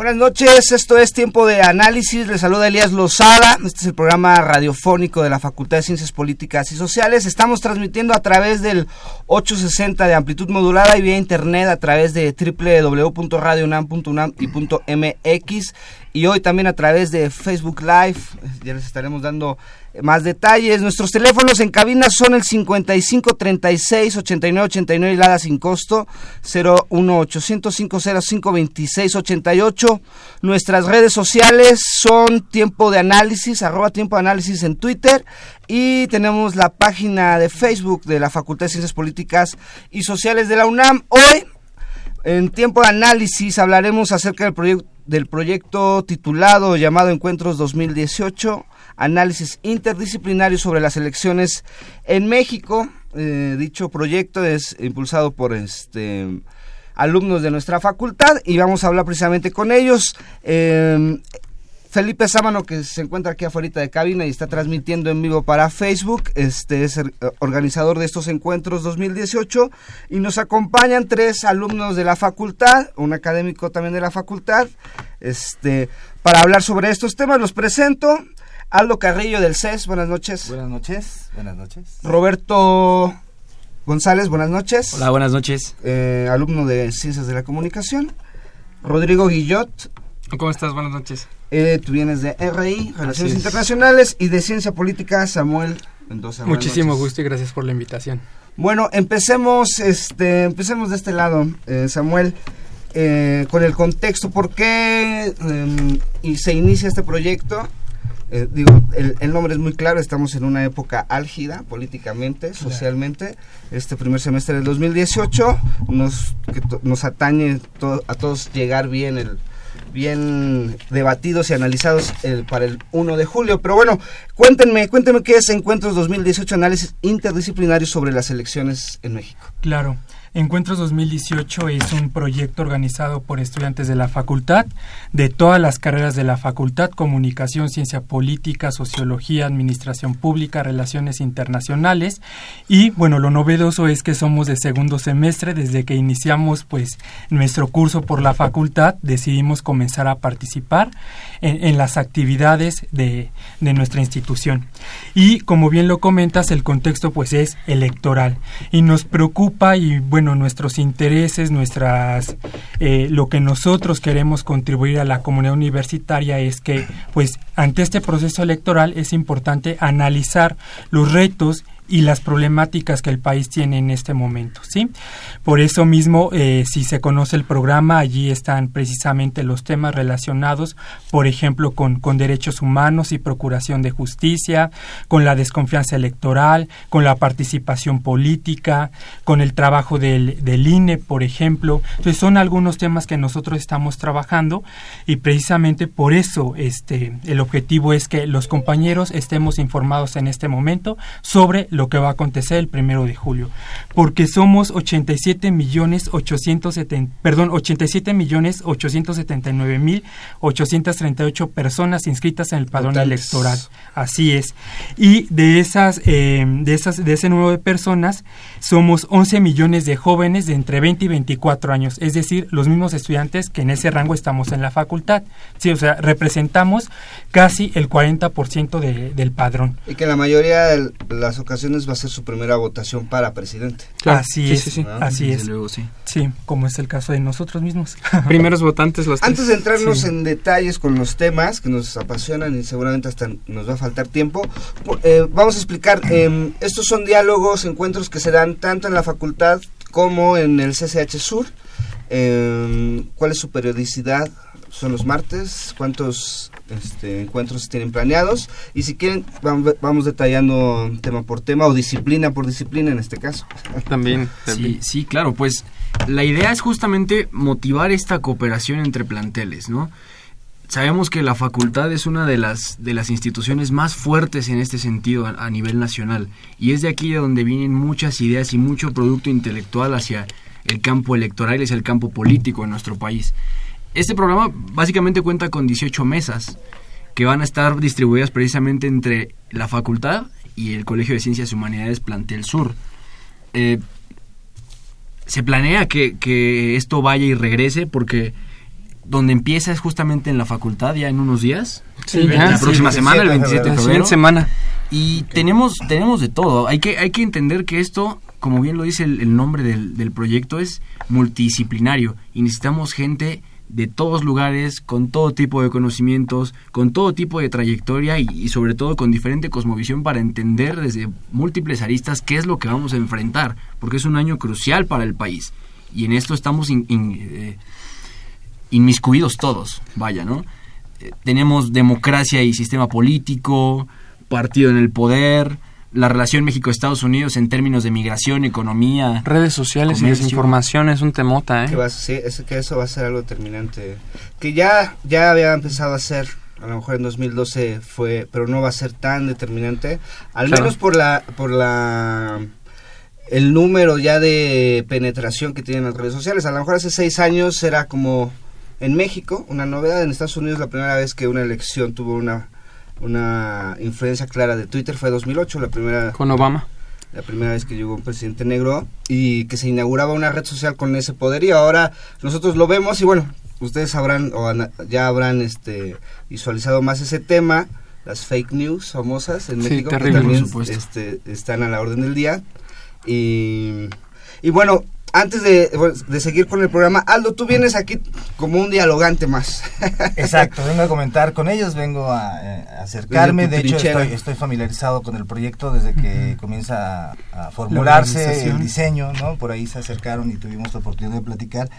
Buenas noches, esto es Tiempo de Análisis, les saluda Elías Lozada, este es el programa radiofónico de la Facultad de Ciencias Políticas y Sociales, estamos transmitiendo a través del 860 de amplitud modulada y vía internet a través de www.radiounam.unam y hoy también a través de Facebook Live, ya les estaremos dando más detalles. Nuestros teléfonos en cabina son el 55 36 89 89 y Lada sin costo 01 800 505 26 88. Nuestras redes sociales son Tiempo de Análisis, arroba Tiempo de Análisis en Twitter y tenemos la página de Facebook de la Facultad de Ciencias Políticas y Sociales de la UNAM. Hoy, en Tiempo de Análisis, hablaremos acerca del proyecto del proyecto titulado llamado Encuentros 2018 análisis interdisciplinario sobre las elecciones en México. Eh, dicho proyecto es impulsado por este alumnos de nuestra facultad y vamos a hablar precisamente con ellos. Em, Felipe Sámano, que se encuentra aquí afuera de cabina y está transmitiendo en vivo para Facebook, este es el organizador de estos encuentros 2018 y nos acompañan tres alumnos de la facultad, un académico también de la facultad, este para hablar sobre estos temas. Los presento. Aldo Carrillo del CES, buenas noches. Buenas noches, buenas noches. Roberto González, buenas noches. Hola, buenas noches. Eh, alumno de Ciencias de la Comunicación. Rodrigo Guillot. ¿Cómo estás? Buenas noches. Eh, tú vienes de RI, Relaciones Internacionales, y de Ciencia Política, Samuel Mendoza. Muchísimo gusto y gracias por la invitación. Bueno, empecemos, este, empecemos de este lado, eh, Samuel. con el contexto, ¿por qué em, y se inicia este proyecto? Eh, digo, el, nombre es muy claro, estamos en una época álgida políticamente, socialmente. Este primer semestre del 2018 nos, nos atañe a todos llegar bien el bien debatidos y analizados el, para el 1 de julio. Pero bueno, cuéntenme, cuéntenme qué es Encuentros 2018, análisis interdisciplinario sobre las elecciones en México. Claro. Encuentros 2018 es un proyecto organizado por estudiantes de la facultad, de todas las carreras de la facultad, comunicación, ciencia política, sociología, administración pública, relaciones internacionales. Y bueno, lo novedoso es que somos de segundo semestre, desde que iniciamos pues nuestro curso por la facultad, decidimos comenzar a participar en, las actividades de, de nuestra institución. Y como bien lo comentas, el contexto pues es electoral y nos preocupa y bueno, bueno, nuestros intereses, nuestras, eh, lo que nosotros queremos contribuir a la comunidad universitaria es que, pues, ante este proceso electoral es importante analizar los retos y las problemáticas que el país tiene en este momento, ¿sí? Por eso mismo, eh, si se conoce el programa, allí están precisamente los temas relacionados, por ejemplo, con, con derechos humanos y procuración de justicia, con la desconfianza electoral, con la participación política, con el trabajo del, del INE, por ejemplo. Entonces, son algunos temas que nosotros estamos trabajando y precisamente por eso este, el objetivo es que los compañeros estemos informados en este momento sobre lo que va a acontecer el primero de julio, porque somos 87 millones 870, perdón, 87 millones 879 mil 838 personas inscritas en el padrón electoral. Así es. Y de esas, eh, de esas, de ese número de personas, somos 11 millones de jóvenes de entre 20 y 24 años, es decir, los mismos estudiantes que en ese rango estamos en la facultad. Sí, o sea, representamos casi el 40% de, del padrón. Y que la mayoría de las ocasiones ocasiones va a ser su primera votación para presidente. así sí, es, sí, sí. así Desde es. luego, sí. Sí, como es el caso de nosotros mismos. Primeros votantes los Antes de entrarnos Sí. en detalles con los temas que nos apasionan y seguramente hasta nos va a faltar tiempo, eh, vamos a explicar, eh, estos son diálogos, encuentros que se dan tanto en la facultad como en el CCH Sur. Eh, ¿Cuál es su periodicidad? ¿Son los martes? ¿Cuántos este, encuentros tienen planeados? Y si quieren, vam- vamos detallando tema por tema o disciplina por disciplina en este caso. también. Sí, sí, claro, pues la idea es justamente motivar esta cooperación entre planteles, ¿no? Sabemos que la facultad es una de las, de las instituciones más fuertes en este sentido a, a nivel nacional y es de aquí de donde vienen muchas ideas y mucho producto intelectual hacia el campo electoral y hacia el campo político en nuestro país. Este programa básicamente cuenta con 18 mesas que van a estar distribuidas precisamente entre la facultad y el Colegio de Ciencias y Humanidades Plantel Sur. Eh, se planea que, que esto vaya y regrese porque donde empieza es justamente en la facultad ya en unos días. Sí, la próxima sí, semana, el 27 de febrero. semana. Y tenemos, tenemos de todo. Hay que, hay que entender que esto, como bien lo dice el, el nombre del, del proyecto, es multidisciplinario. Y necesitamos gente de todos lugares, con todo tipo de conocimientos, con todo tipo de trayectoria y, sobre todo con diferente cosmovisión para entender desde múltiples aristas qué es lo que vamos a enfrentar. Porque es un año crucial para el país. Y en esto estamos eh, inmiscuidos todos, vaya, ¿no? Eh, tenemos democracia y sistema político, partido en el poder, la relación México-Estados Unidos en términos de migración, economía. Redes sociales y Comercio. desinformación es un temota, que, ¿eh? va, sí, es que eso va a ser algo determinante. Que ya, ya había empezado a ser, a lo mejor en 2012 fue, pero no va a ser tan determinante. Al Claro. menos por la, por la, el número ya de penetración que tienen las redes sociales. A lo mejor hace seis años era como en México, una novedad. En Estados Unidos la primera vez que una elección tuvo una, una influencia clara de Twitter fue 2008, la primera Con Obama. la primera vez que llegó un presidente negro y que se inauguraba una red social con ese poder y ahora nosotros lo vemos y bueno, ustedes sabrán o ya habrán este visualizado más ese tema, las fake news famosas en Sí, México que también este, están a la orden del día y, y bueno, antes de, bueno, de seguir con el programa, Aldo, tú vienes aquí como un dialogante más. Exacto, vengo a comentar con ellos, vengo a, eh, acercarme, de hecho estoy, estoy familiarizado con el proyecto desde que comienza a, a formularse el diseño, ¿no? Por ahí se acercaron y tuvimos la oportunidad de platicar.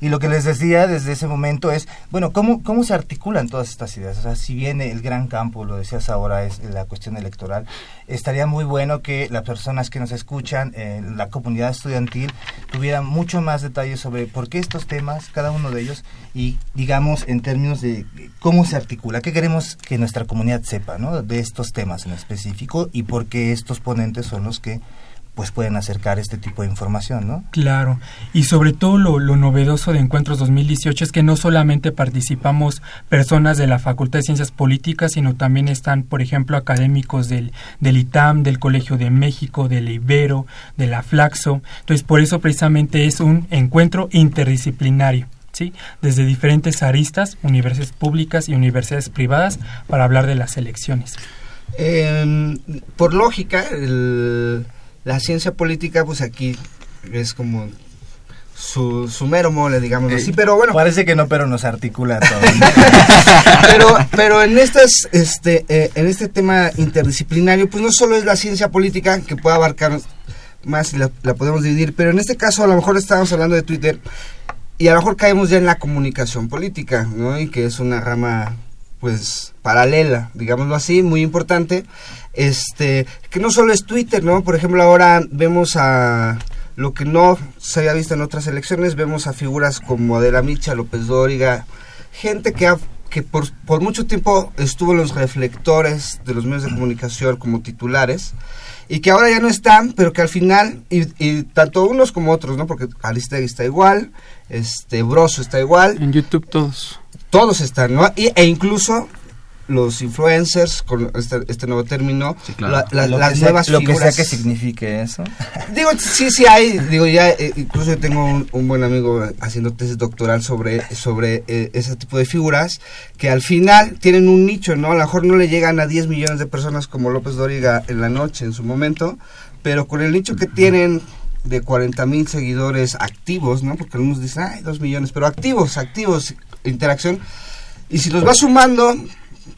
Y lo que les decía desde ese momento es, bueno, ¿cómo, cómo se articulan todas estas ideas? O sea, si bien el gran campo, lo decías ahora, es la cuestión electoral, estaría muy bueno que las personas que nos escuchan, eh, la comunidad estudiantil, tuvieran mucho más detalles sobre por qué estos temas, cada uno de ellos, y digamos en términos de cómo se articula, qué queremos que nuestra comunidad sepa, ¿no? De estos temas en específico y por qué estos ponentes son los que pues pueden acercar este tipo de información, ¿no? Claro, y sobre todo lo, lo novedoso de Encuentros 2018 es que no solamente participamos personas de la Facultad de Ciencias Políticas, sino también están, por ejemplo, académicos del, del ITAM, del Colegio de México, del Ibero, de la Flaxo. Entonces, por eso precisamente es un encuentro interdisciplinario. ¿Sí? desde diferentes aristas, universidades públicas y universidades privadas, para hablar de las elecciones. Em, por lógica, el- la ciencia política, pues aquí es como su, su mero mole, digamos así, pero bueno, Parece que no, pero nos articula todo. pero, pero en estas, este, eh, en este tema interdisciplinario, pues no solo es la ciencia política que puede abarcar más y la, la podemos dividir, pero en este caso a lo mejor estamos hablando de Twitter y a lo mejor caemos ya en la comunicación política, ¿no? Y que es una rama, pues, paralela, digámoslo así, muy importante, este, que no solo es Twitter, ¿no? Por ejemplo, ahora vemos a lo que no se había visto en otras elecciones, vemos a figuras como Adela Micha, López Dóriga, gente que, ha- que por, por mucho tiempo estuvo en los reflectores de los medios de comunicación como titulares y que ahora ya no están, pero que al final, y, y tanto unos como otros, ¿no? Porque Aristegui está igual, este Broso está igual, En YouTube todos. todos están, ¿no? Y- e incluso los influencers, con este, este nuevo término, Sí, claro. la- la- las sea, nuevas lo que figuras. sea que signifique eso. Digo, sí, sí hay, digo, ya, eh, incluso yo tengo un, un buen amigo haciendo tesis doctoral sobre, sobre eh, ese tipo de figuras que al final tienen un nicho, ¿no? A lo mejor no le llegan a 10 millones de personas como López Dóriga en la noche, en su momento, pero con el nicho que tienen de 40 mil seguidores activos, ¿no? Porque algunos dicen, ay, 2 millones, pero activos, activos, interacción. Y si los va sumando,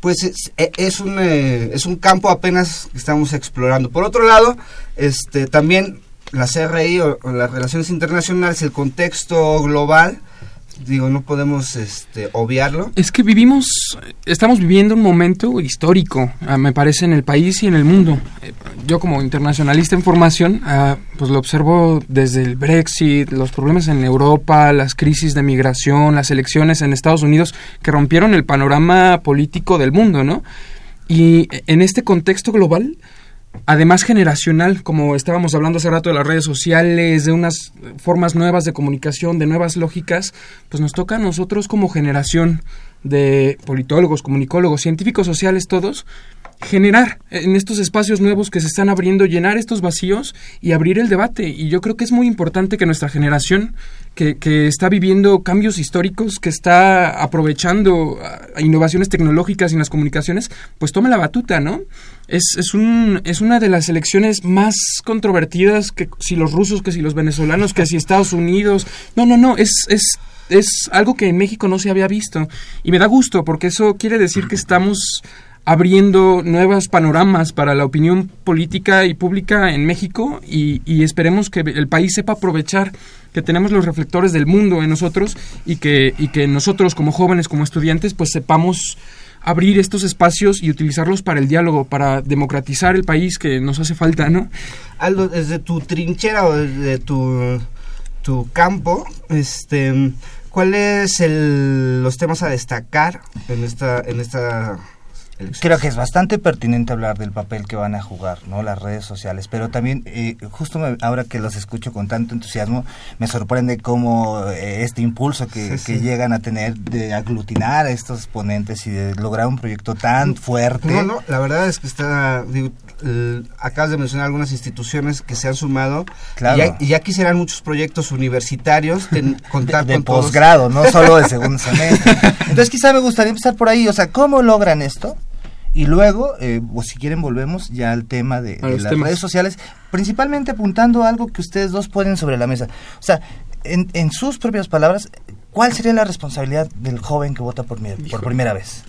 pues es, e- es un, eh, es un campo apenas que estamos explorando. Por otro lado, este también la CRI o, o las relaciones internacionales, el contexto global, digo, no podemos este, obviarlo. Es que vivimos, estamos viviendo un momento histórico, ah, me parece, en el país y en el mundo. Eh, Yo como internacionalista en formación, ah, pues lo observo desde el Brexit, los problemas en Europa, las crisis de migración, las elecciones en Estados Unidos que rompieron el panorama político del mundo, ¿no? Y en este contexto global, además generacional, como estábamos hablando hace rato de las redes sociales, de unas formas nuevas de comunicación, de nuevas lógicas, pues nos toca a nosotros como generación de politólogos, comunicólogos, científicos sociales todos, generar en estos espacios nuevos que se están abriendo, llenar estos vacíos y abrir el debate. Y yo creo que es muy importante que nuestra generación, que, que está viviendo cambios históricos, que está aprovechando ah, innovaciones tecnológicas en las comunicaciones, pues tome la batuta, ¿no? Es, es, un, es una de las elecciones más controvertidas que si los rusos, que si los venezolanos, que si Estados Unidos. No, no, no, es, es, es algo que en México no se había visto. Y me da gusto porque eso quiere decir que estamos abriendo nuevos panoramas para la opinión política y pública en México y, esperemos que el país sepa aprovechar que tenemos los reflectores del mundo en nosotros y que, y que nosotros como jóvenes, como estudiantes, pues sepamos abrir estos espacios y utilizarlos para el diálogo, para democratizar el país que nos hace falta, ¿no? Aldo, desde tu trinchera o desde tu, tu campo, este, ¿cuáles los temas a destacar en esta, en esta? Creo que es bastante pertinente hablar del papel que van a jugar no las redes sociales, pero también eh, justo me- ahora que los escucho con tanto entusiasmo, me sorprende cómo eh, este impulso que, Sí, que sí. llegan a tener de aglutinar a estos ponentes y de lograr un proyecto tan fuerte. No, no, la verdad es que está, digo, acabas de mencionar algunas instituciones que se han sumado Claro. y, ya, y ya quisieran muchos proyectos universitarios ten- contar de con posgrado, no solo de segundo semestre. Entonces quizá me gustaría empezar por ahí, o sea, ¿cómo logran esto? Y luego, eh, o si quieren, volvemos ya al tema de, las temas. redes sociales, principalmente apuntando a algo que ustedes dos ponen sobre la mesa. O sea, en, en sus propias palabras, ¿cuál sería la responsabilidad del joven que vota por, mi- por primera vez?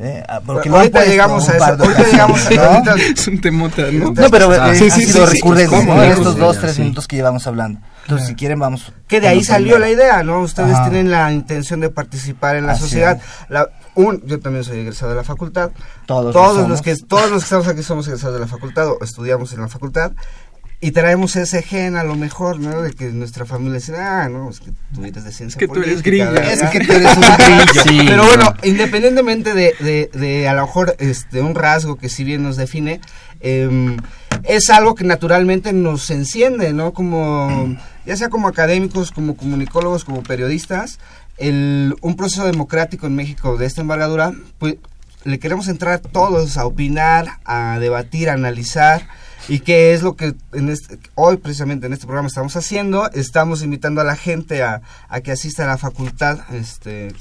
¿Eh? Ah, porque lo han ahorita llegamos a eso, ahorita llegamos a ¿no? ahorita- Es un temota, ¿no? No, pero Ah, eh, sí, ha sí, sido sí, sí. recurrente ¿Cómo? ¿no? en estos dos, tres sí. minutos que llevamos hablando. Entonces, si quieren, vamos. Que de ahí salió la idea, ¿no? Ustedes Ajá. tienen la intención de participar en la Así sociedad. La, un, yo también soy egresado de la facultad. Todos todos los que todos los que estamos aquí somos egresados de la facultad o estudiamos en la facultad y traemos ese gen a lo mejor, ¿no? De que nuestra familia dice, ah, no, es que tú eres de ciencia que tú eres grillo. ¿verdad?". Es que tú eres un grillo. Sí, Pero no. bueno, independientemente de, de, de a lo mejor este, un rasgo que si bien nos define, em, es algo que naturalmente nos enciende, ¿no? Como, ya sea como académicos, como comunicólogos, como periodistas, el, un proceso democrático en México de esta envergadura, pues le queremos entrar todos a opinar, a debatir, a analizar. Y qué es lo que en este- hoy precisamente en este programa estamos haciendo. Estamos invitando a la gente a, a que asista a la facultad. Este,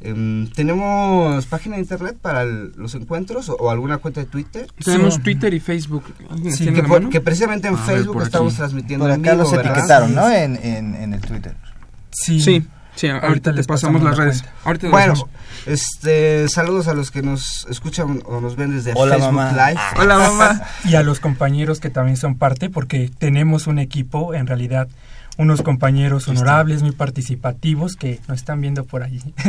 em, ¿Tenemos página de internet para el- los encuentros o, o alguna cuenta de Twitter? Tenemos Sí. Twitter y Facebook. ¿Alguien Sí, Que, por- precisamente en A Facebook estamos aquí. transmitiendo Por acá los ¿verdad? etiquetaron, ¿no? En, en, en el Twitter. Sí. Sí, sí, ahorita, Ahorita les pasamos pasamos las la redes. Ahorita Bueno, este, saludos a los que nos escuchan o nos ven desde Hola, Facebook mamá. Live. Hola, mamá. Y a los compañeros que también son parte, porque tenemos un equipo, en realidad, unos compañeros honorables, muy participativos, que nos están viendo por allí.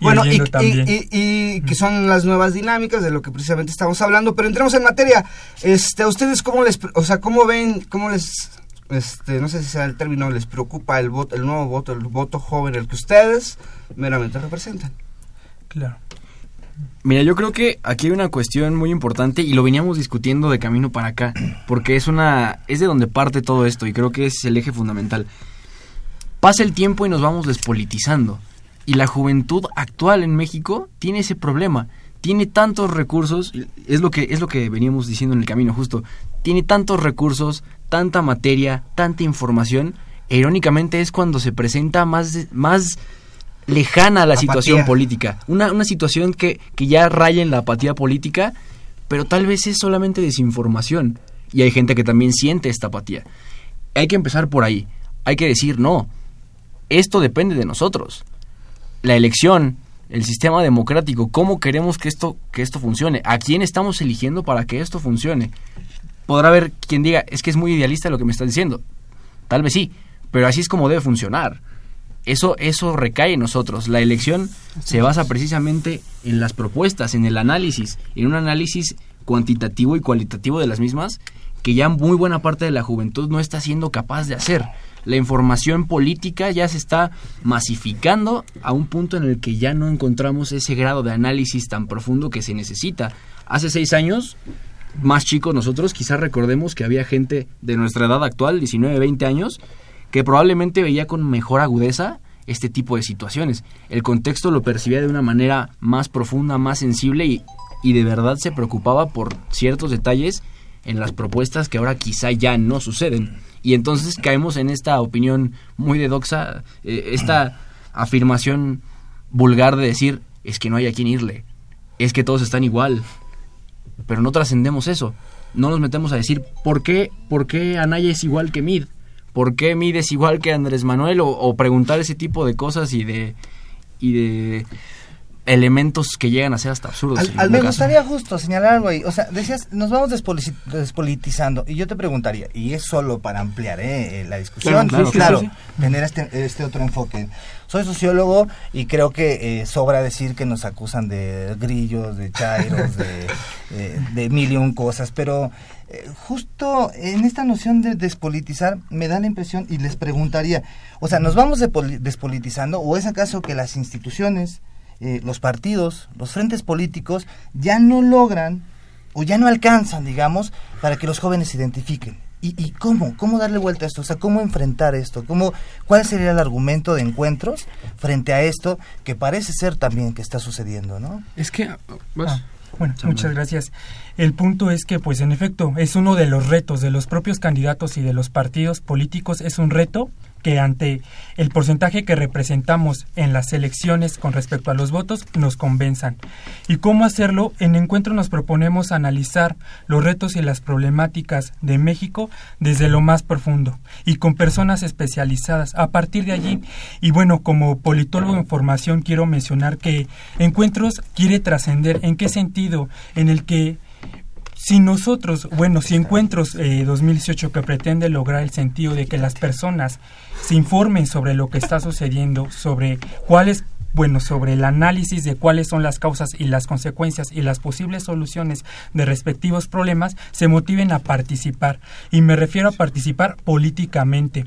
y bueno, y, oyendo y- también. y- y que son las nuevas dinámicas de lo que precisamente estamos hablando, pero entremos en materia. Este, ¿a ustedes cómo les, o sea, cómo ven, cómo les, este, no sé si sea el término, les preocupa el voto, el nuevo voto, el voto joven, el que ustedes meramente representan? Claro. Mira, yo creo que aquí hay una cuestión muy importante y lo veníamos discutiendo de camino para acá, porque es una es de donde parte todo esto y creo que es el eje fundamental. Pasa el tiempo y nos vamos despolitizando y la juventud actual en México tiene ese problema. tiene tantos recursos, es lo que es lo que veníamos diciendo en el camino justo. Tiene tantos recursos, tanta materia, tanta información, e irónicamente es cuando se presenta más más lejana a la Apatía. situación política. Una, una situación que, que ya raya en la apatía política, pero tal vez es solamente desinformación. Y hay gente que también siente esta apatía. Hay que empezar por ahí. Hay que decir, no, esto depende de nosotros. La elección, el sistema democrático, cómo queremos que esto, que esto funcione, a quién estamos eligiendo para que esto funcione. Podrá haber quien diga, es que es muy idealista lo que me estás diciendo. Tal vez sí, pero así es como debe funcionar. Eso, eso recae en nosotros. La elección se basa precisamente en las propuestas, en el análisis, en un análisis cuantitativo y cualitativo de las mismas que ya muy buena parte de la juventud no está siendo capaz de hacer. La información política ya se está masificando a un punto en el que ya no encontramos ese grado de análisis tan profundo que se necesita. Hace seis años, más chicos nosotros, quizás recordemos que había gente de nuestra edad actual, 19, 20 años, que probablemente veía con mejor agudeza este tipo de situaciones. El contexto lo percibía de una manera más profunda, más sensible y, y de verdad se preocupaba por ciertos detalles en las propuestas que ahora quizá ya no suceden. Y entonces caemos en esta opinión muy de doxa, eh, esta afirmación vulgar de decir, es que no hay a quién irle, es que todos están igual, pero no trascendemos eso. No nos metemos a decir, ¿por qué, por qué Anaya es igual que Mid? ¿Por qué Mid es igual que Andrés Manuel? O, o preguntar ese tipo de cosas y de, y de elementos que llegan a ser hasta absurdos. Al- al- me caso. gustaría justo señalar algo ahí. O sea, decías, nos vamos despoli- despolitizando. Y yo te preguntaría, y es solo para ampliar eh, la discusión, Claro, claro, claro, tener este, este otro enfoque. Soy sociólogo y creo que eh, sobra decir que nos acusan de grillos, de chairos, de, eh, de mil y un cosas, pero eh, justo en esta noción de despolitizar me da la impresión y les preguntaría, o sea, ¿nos vamos despolitizando o es acaso que las instituciones, eh, los partidos, los frentes políticos ya no logran o ya no alcanzan, digamos, para que los jóvenes se identifiquen? ¿Y, y cómo? ¿Cómo darle vuelta a esto? O sea, ¿cómo enfrentar esto? ¿Cómo, ¿Cuál sería el argumento de encuentros frente a esto que parece ser también que está sucediendo, no? Es que... Ah, bueno, muchas gracias. El punto es que, pues en efecto, es uno de los retos de los propios candidatos y de los partidos políticos, es un reto que ante el porcentaje que representamos en las elecciones con respecto a los votos nos convenzan. ¿Y cómo hacerlo? En Encuentro nos proponemos analizar los retos y las problemáticas de México desde lo más profundo y con personas especializadas. A partir de allí, y bueno, como politólogo en formación quiero mencionar que Encuentros quiere trascender. ¿En qué sentido? En el que si nosotros, bueno, si Encuentros eh, 2018 que pretende lograr el sentido de que las personas se informen sobre lo que está sucediendo, sobre cuáles bueno, sobre el análisis de cuáles son las causas y las consecuencias y las posibles soluciones de respectivos problemas, se motiven a participar. Y me refiero a participar políticamente.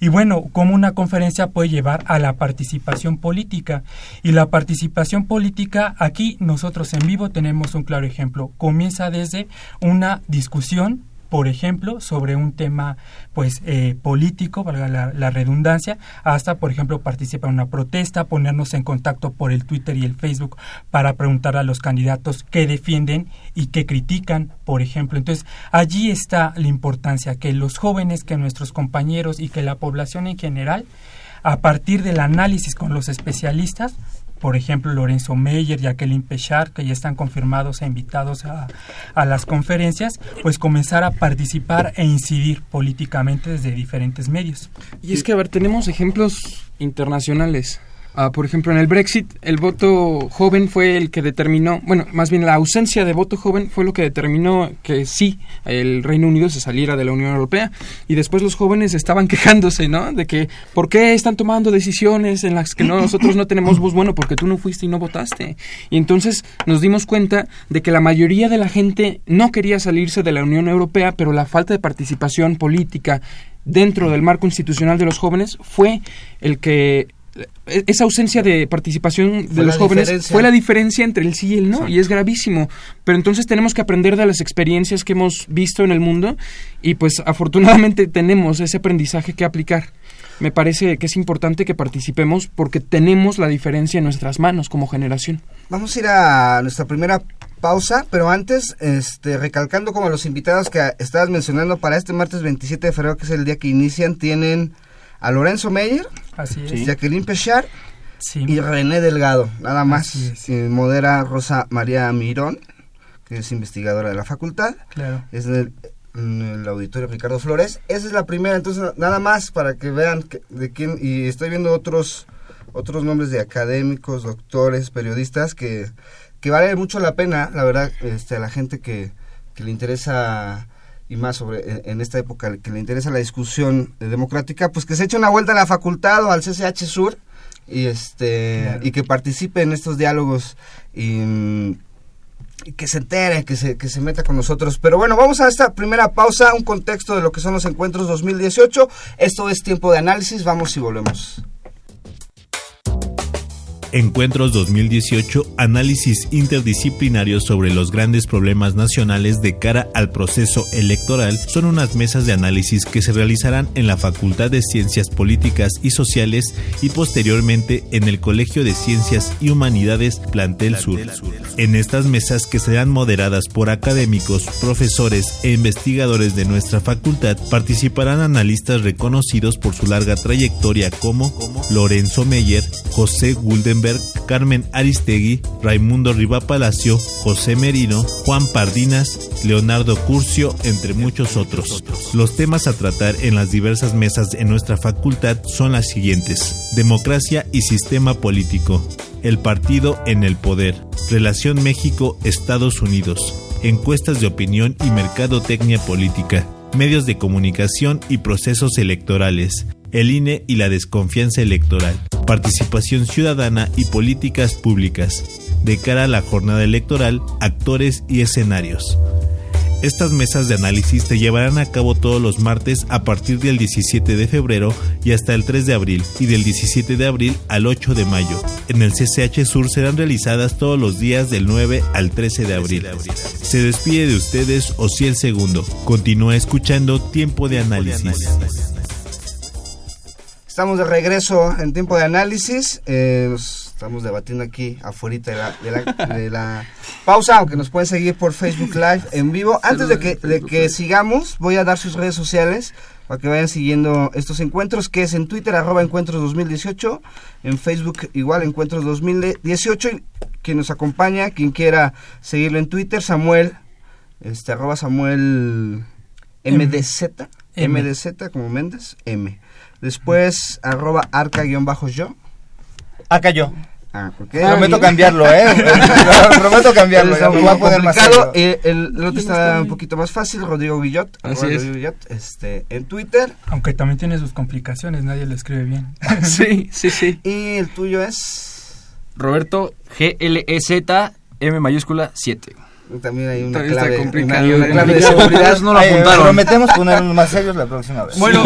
Y bueno, cómo una conferencia puede llevar a la participación política. Y la participación política, aquí nosotros en vivo tenemos un claro ejemplo. Comienza desde una discusión por ejemplo, sobre un tema pues eh, político, valga la, la, redundancia, hasta, por ejemplo, participar en una protesta, ponernos en contacto por el Twitter y el Facebook para preguntar a los candidatos qué defienden y qué critican, por ejemplo. Entonces, allí está la importancia, que los jóvenes, que nuestros compañeros y que la población en general, a partir del análisis con los especialistas, por ejemplo, Lorenzo Meyer, Jacqueline Pechard, que ya están confirmados e invitados a, a, las conferencias, pues comenzar a participar e incidir políticamente desde diferentes medios. Y es que, a ver, tenemos ejemplos internacionales. Uh, por ejemplo, en el Brexit, el voto joven fue el que determinó, bueno, más bien la ausencia de voto joven fue lo que determinó que sí, el Reino Unido se saliera de la Unión Europea. Y después los jóvenes estaban quejándose, ¿no? De que, ¿por qué están tomando decisiones en las que no, nosotros no tenemos voz? Bueno, porque tú no fuiste y no votaste. Y entonces nos dimos cuenta de que la mayoría de la gente no quería salirse de la Unión Europea, pero la falta de participación política dentro del marco institucional de los jóvenes fue el que esa ausencia de participación de los jóvenes diferencia. fue la diferencia entre el sí y el no, y es gravísimo. Pero entonces tenemos que aprender de las experiencias que hemos visto en el mundo y pues afortunadamente tenemos ese aprendizaje que aplicar. Me parece que es importante que participemos porque tenemos la diferencia en nuestras manos como generación. Vamos a ir a nuestra primera pausa, pero antes, este, recalcando como los invitados que estabas mencionando para este martes 27 de febrero, que es el día que inician, tienen a Lorenzo Meyer, Así es. Jacqueline Pechar Sí. y René Delgado, nada más. Así es. Eh, modera Rosa María Mirón, que es investigadora de la facultad. Claro. Es del en el auditorio Ricardo Flores. Esa es la primera, entonces nada más para que vean que- de quién y estoy viendo otros otros nombres de académicos, doctores, periodistas que que vale mucho la pena, la verdad, este a la gente que, que le interesa y más sobre en, en esta época que le interesa la discusión democrática, pues que se eche una vuelta a la facultad o al CCH Sur y este Claro. y que participe en estos diálogos y y que se entere, que se, que se meta con nosotros. Pero bueno, vamos a esta primera pausa, un contexto de lo que son los encuentros 2018. Esto es tiempo de análisis, vamos y volvemos. Encuentros 2018, análisis interdisciplinario sobre los grandes problemas nacionales de cara al proceso electoral, son unas mesas de análisis que se realizarán en la Facultad de Ciencias Políticas y Sociales y posteriormente en el Colegio de Ciencias y Humanidades Plantel Sur. En estas mesas que serán moderadas por académicos, profesores e investigadores de nuestra facultad, participarán analistas reconocidos por su larga trayectoria como Lorenzo Meyer, José Carmen Aristegui, Raimundo Riva Palacio, José Merino, Juan Pardinas, Leonardo Curcio, entre muchos otros. Los temas a tratar en las diversas mesas en nuestra facultad son las siguientes. Democracia y sistema político. El partido en el poder. Relación México-Estados Unidos. Encuestas de opinión y mercadotecnia política. Medios de comunicación y procesos electorales. El INE y la desconfianza electoral. Participación ciudadana y políticas públicas. De cara a la jornada electoral, actores y escenarios. Estas mesas de análisis se llevarán a cabo todos los martes a partir del 17 de febrero y hasta el 3 de abril y del 17 de abril al 8 de mayo. En el CCH Sur serán realizadas todos los días del 9 al 13 de abril. Se despide de ustedes Ociel Segundo. Continúa escuchando Tiempo de Análisis. Estamos de regreso en tiempo de análisis. eh, nos estamos debatiendo aquí afuera de la, de, la, de la pausa, aunque nos pueden seguir por Facebook Live en vivo. Antes de que, de que sigamos, voy a dar sus redes sociales para que vayan siguiendo estos encuentros, que es en Twitter, arroba encuentros 2018, en Facebook igual, encuentros 2018. Y quien nos acompaña, quien quiera seguirlo en Twitter, Samuel, este, arroba Samuel. MDZ, M. MDZ como Méndez, M. Después, arroba arca-yo. Acá yo. Ah, ok. Prometo cambiarlo, ¿eh? Prometo cambiarlo. Está ya me un voy a poco poner más complicado. Eh, el, el otro está un poquito más fácil, Rodrigo Guillot. Así es. Rodrigo Guillot, este, en Twitter. Aunque también tiene sus complicaciones, nadie lo escribe bien. Sí, sí, sí. Y el tuyo es... Roberto G-L-E-Z M mayúscula 7. También hay una Está- clave, una- una clave de seguridad. No lo Ay, apuntaron. Prometemos ponernos más serios la próxima vez. Bueno.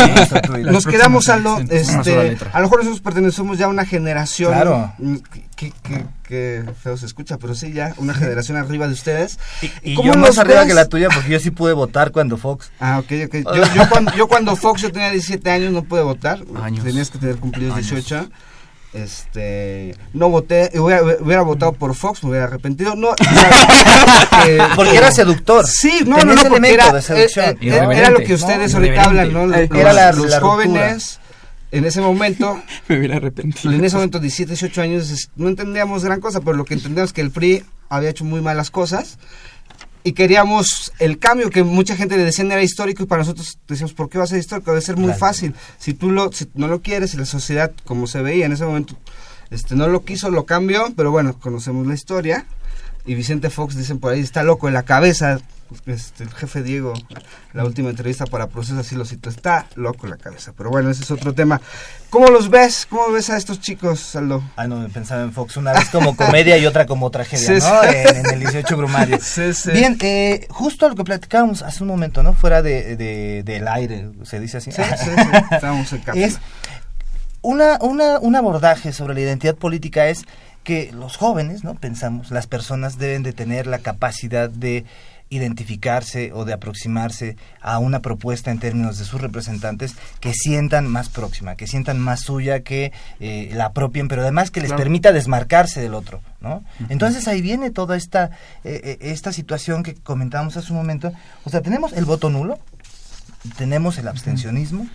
Nos quedamos, Aldo, este, a lo mejor nosotros pertenecemos ya a una generación, Claro. mm, que, que- que feo se escucha, pero sí ya, una generación arriba de ustedes. Y ¿Cómo yo más arriba ves? que la tuya porque yo sí pude votar cuando Fox. Ah, ok, ok. Yo, yo, cuando, yo cuando Fox yo tenía 17 años no pude votar. Años. Tenías que tener cumplidos Años. 18. Este, no voté, hubiera, hubiera votado por Fox, me hubiera arrepentido. No, eh, Porque era seductor. Sí, no, no, Tenía no, porque era, eh, eh, era lo que ustedes No, ahorita hablan, ¿no? Los, Era la- los la ruptura. jóvenes, en ese momento, Me hubiera arrepentido. en ese momento 17, 18 años, no entendíamos gran cosa, pero lo que entendíamos es que el PRI había hecho muy malas cosas y queríamos el cambio que mucha gente le decían era histórico y para nosotros decíamos, ¿por qué va a ser histórico? Debe ser muy Claro. fácil. Si tú lo, si no lo quieres, la sociedad, como se veía en ese momento, este no lo quiso, lo cambió, pero bueno, conocemos la historia. Y Vicente Fox, dicen por ahí, está loco en la cabeza. Este, el jefe Diego, la última entrevista para Proceso, así lo cito, está loco en la cabeza. Pero bueno, ese es otro tema. ¿Cómo los ves? ¿Cómo ves a estos chicos, Aldo? Ah, no, pensaba en Fox una vez como comedia y otra como tragedia, Sí, ¿no? sí. En, en el 18 Brumario. Sí. Bien, eh, justo lo que platicábamos hace un momento, ¿no? Fuera de, de- del aire, se dice así. Sí, sí, sí, estábamos en cápsula. Es, una, una, un abordaje sobre la identidad política es que los jóvenes, ¿no? Pensamos, las personas deben de tener la capacidad de identificarse o de aproximarse a una propuesta en términos de sus representantes que sientan más próxima, que sientan más suya, que eh, la apropien, pero además que les permita desmarcarse del otro, ¿no? Entonces ahí viene toda esta, eh, eh, esta situación que comentábamos hace un momento. O sea, tenemos el voto nulo, tenemos el abstencionismo,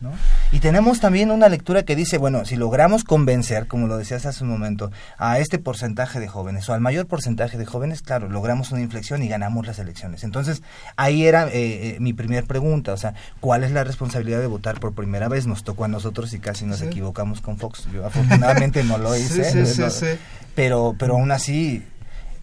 ¿no? Y tenemos también una lectura que dice, bueno, si logramos convencer, como lo decías hace un momento, a este porcentaje de jóvenes o al mayor porcentaje de jóvenes, claro, logramos una inflexión y ganamos las elecciones. Entonces, ahí era eh, eh, mi primer pregunta, o sea, ¿cuál es la responsabilidad de votar por primera vez? Nos tocó a nosotros y casi nos equivocamos con Fox. Yo afortunadamente no lo hice, pero, pero aún así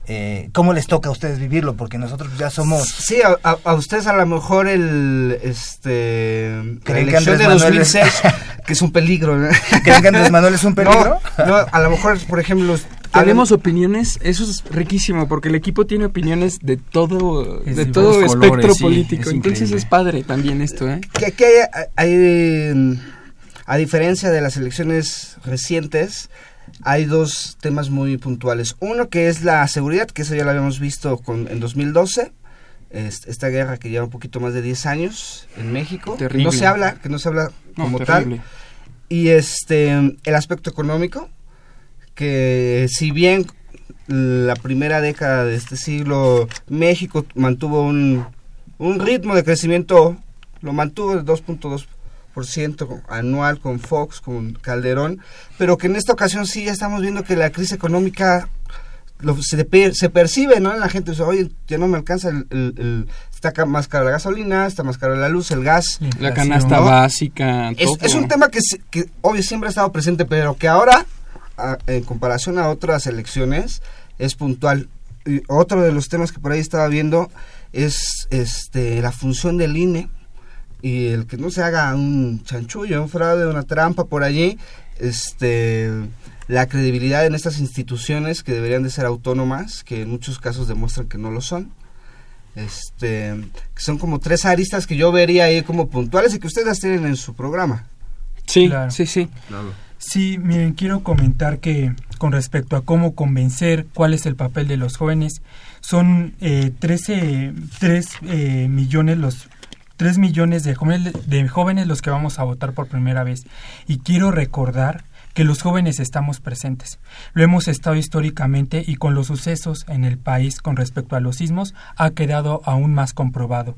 eh, ¿Cómo les toca a ustedes vivirlo? Porque nosotros ya somos... Sí, a, ustedes a lo mejor el... Este, ¿Creen que Andrés Manuel es, que es un peligro. ¿Creen que Andrés Manuel es un peligro? No, a lo mejor, por ejemplo... Tenemos opiniones, eso es riquísimo, porque el equipo tiene opiniones de todo, de todo espectro político. Entonces es padre también esto, ¿eh? Que, que hay, a diferencia de las elecciones recientes, hay dos temas muy puntuales. Uno que es la seguridad, que eso ya lo habíamos visto con, en 2012, esta guerra que lleva un poquito más de 10 años en México. No se habla, que no se habla como tal. Y este el aspecto económico, que si bien la primera década de este siglo México mantuvo un, un ritmo de crecimiento, lo mantuvo de 2.2 ciento anual con Fox, con Calderón, pero que en esta ocasión sí ya estamos viendo que la crisis económica lo, se, se, percibe, ¿no? La gente dice, oye, ya no me alcanza, el, está más cara la gasolina, está más cara la luz, el gas. La canasta básica. Es, es, un tema que, que obvio siempre ha estado presente, pero que ahora, en comparación a otras elecciones, es puntual. Y otro de los temas que por ahí estaba viendo es este la función del INE y el que no se haga un chanchullo, un fraude, una trampa por allí, este la credibilidad en estas instituciones que deberían de ser autónomas, que en muchos casos demuestran que no lo son. Este, que son como tres aristas que yo vería ahí como puntuales y que ustedes tienen en su programa. Sí, sí, sí. Sí, miren, quiero comentar que con respecto a cómo convencer, cuál es el papel de los jóvenes, son eh, 13, 3 eh, millones los 3 millones de jóvenes, los que vamos a votar por primera vez. Y quiero recordar que los jóvenes estamos presentes. Lo hemos estado históricamente y con los sucesos en el país con respecto a los sismos ha quedado aún más comprobado.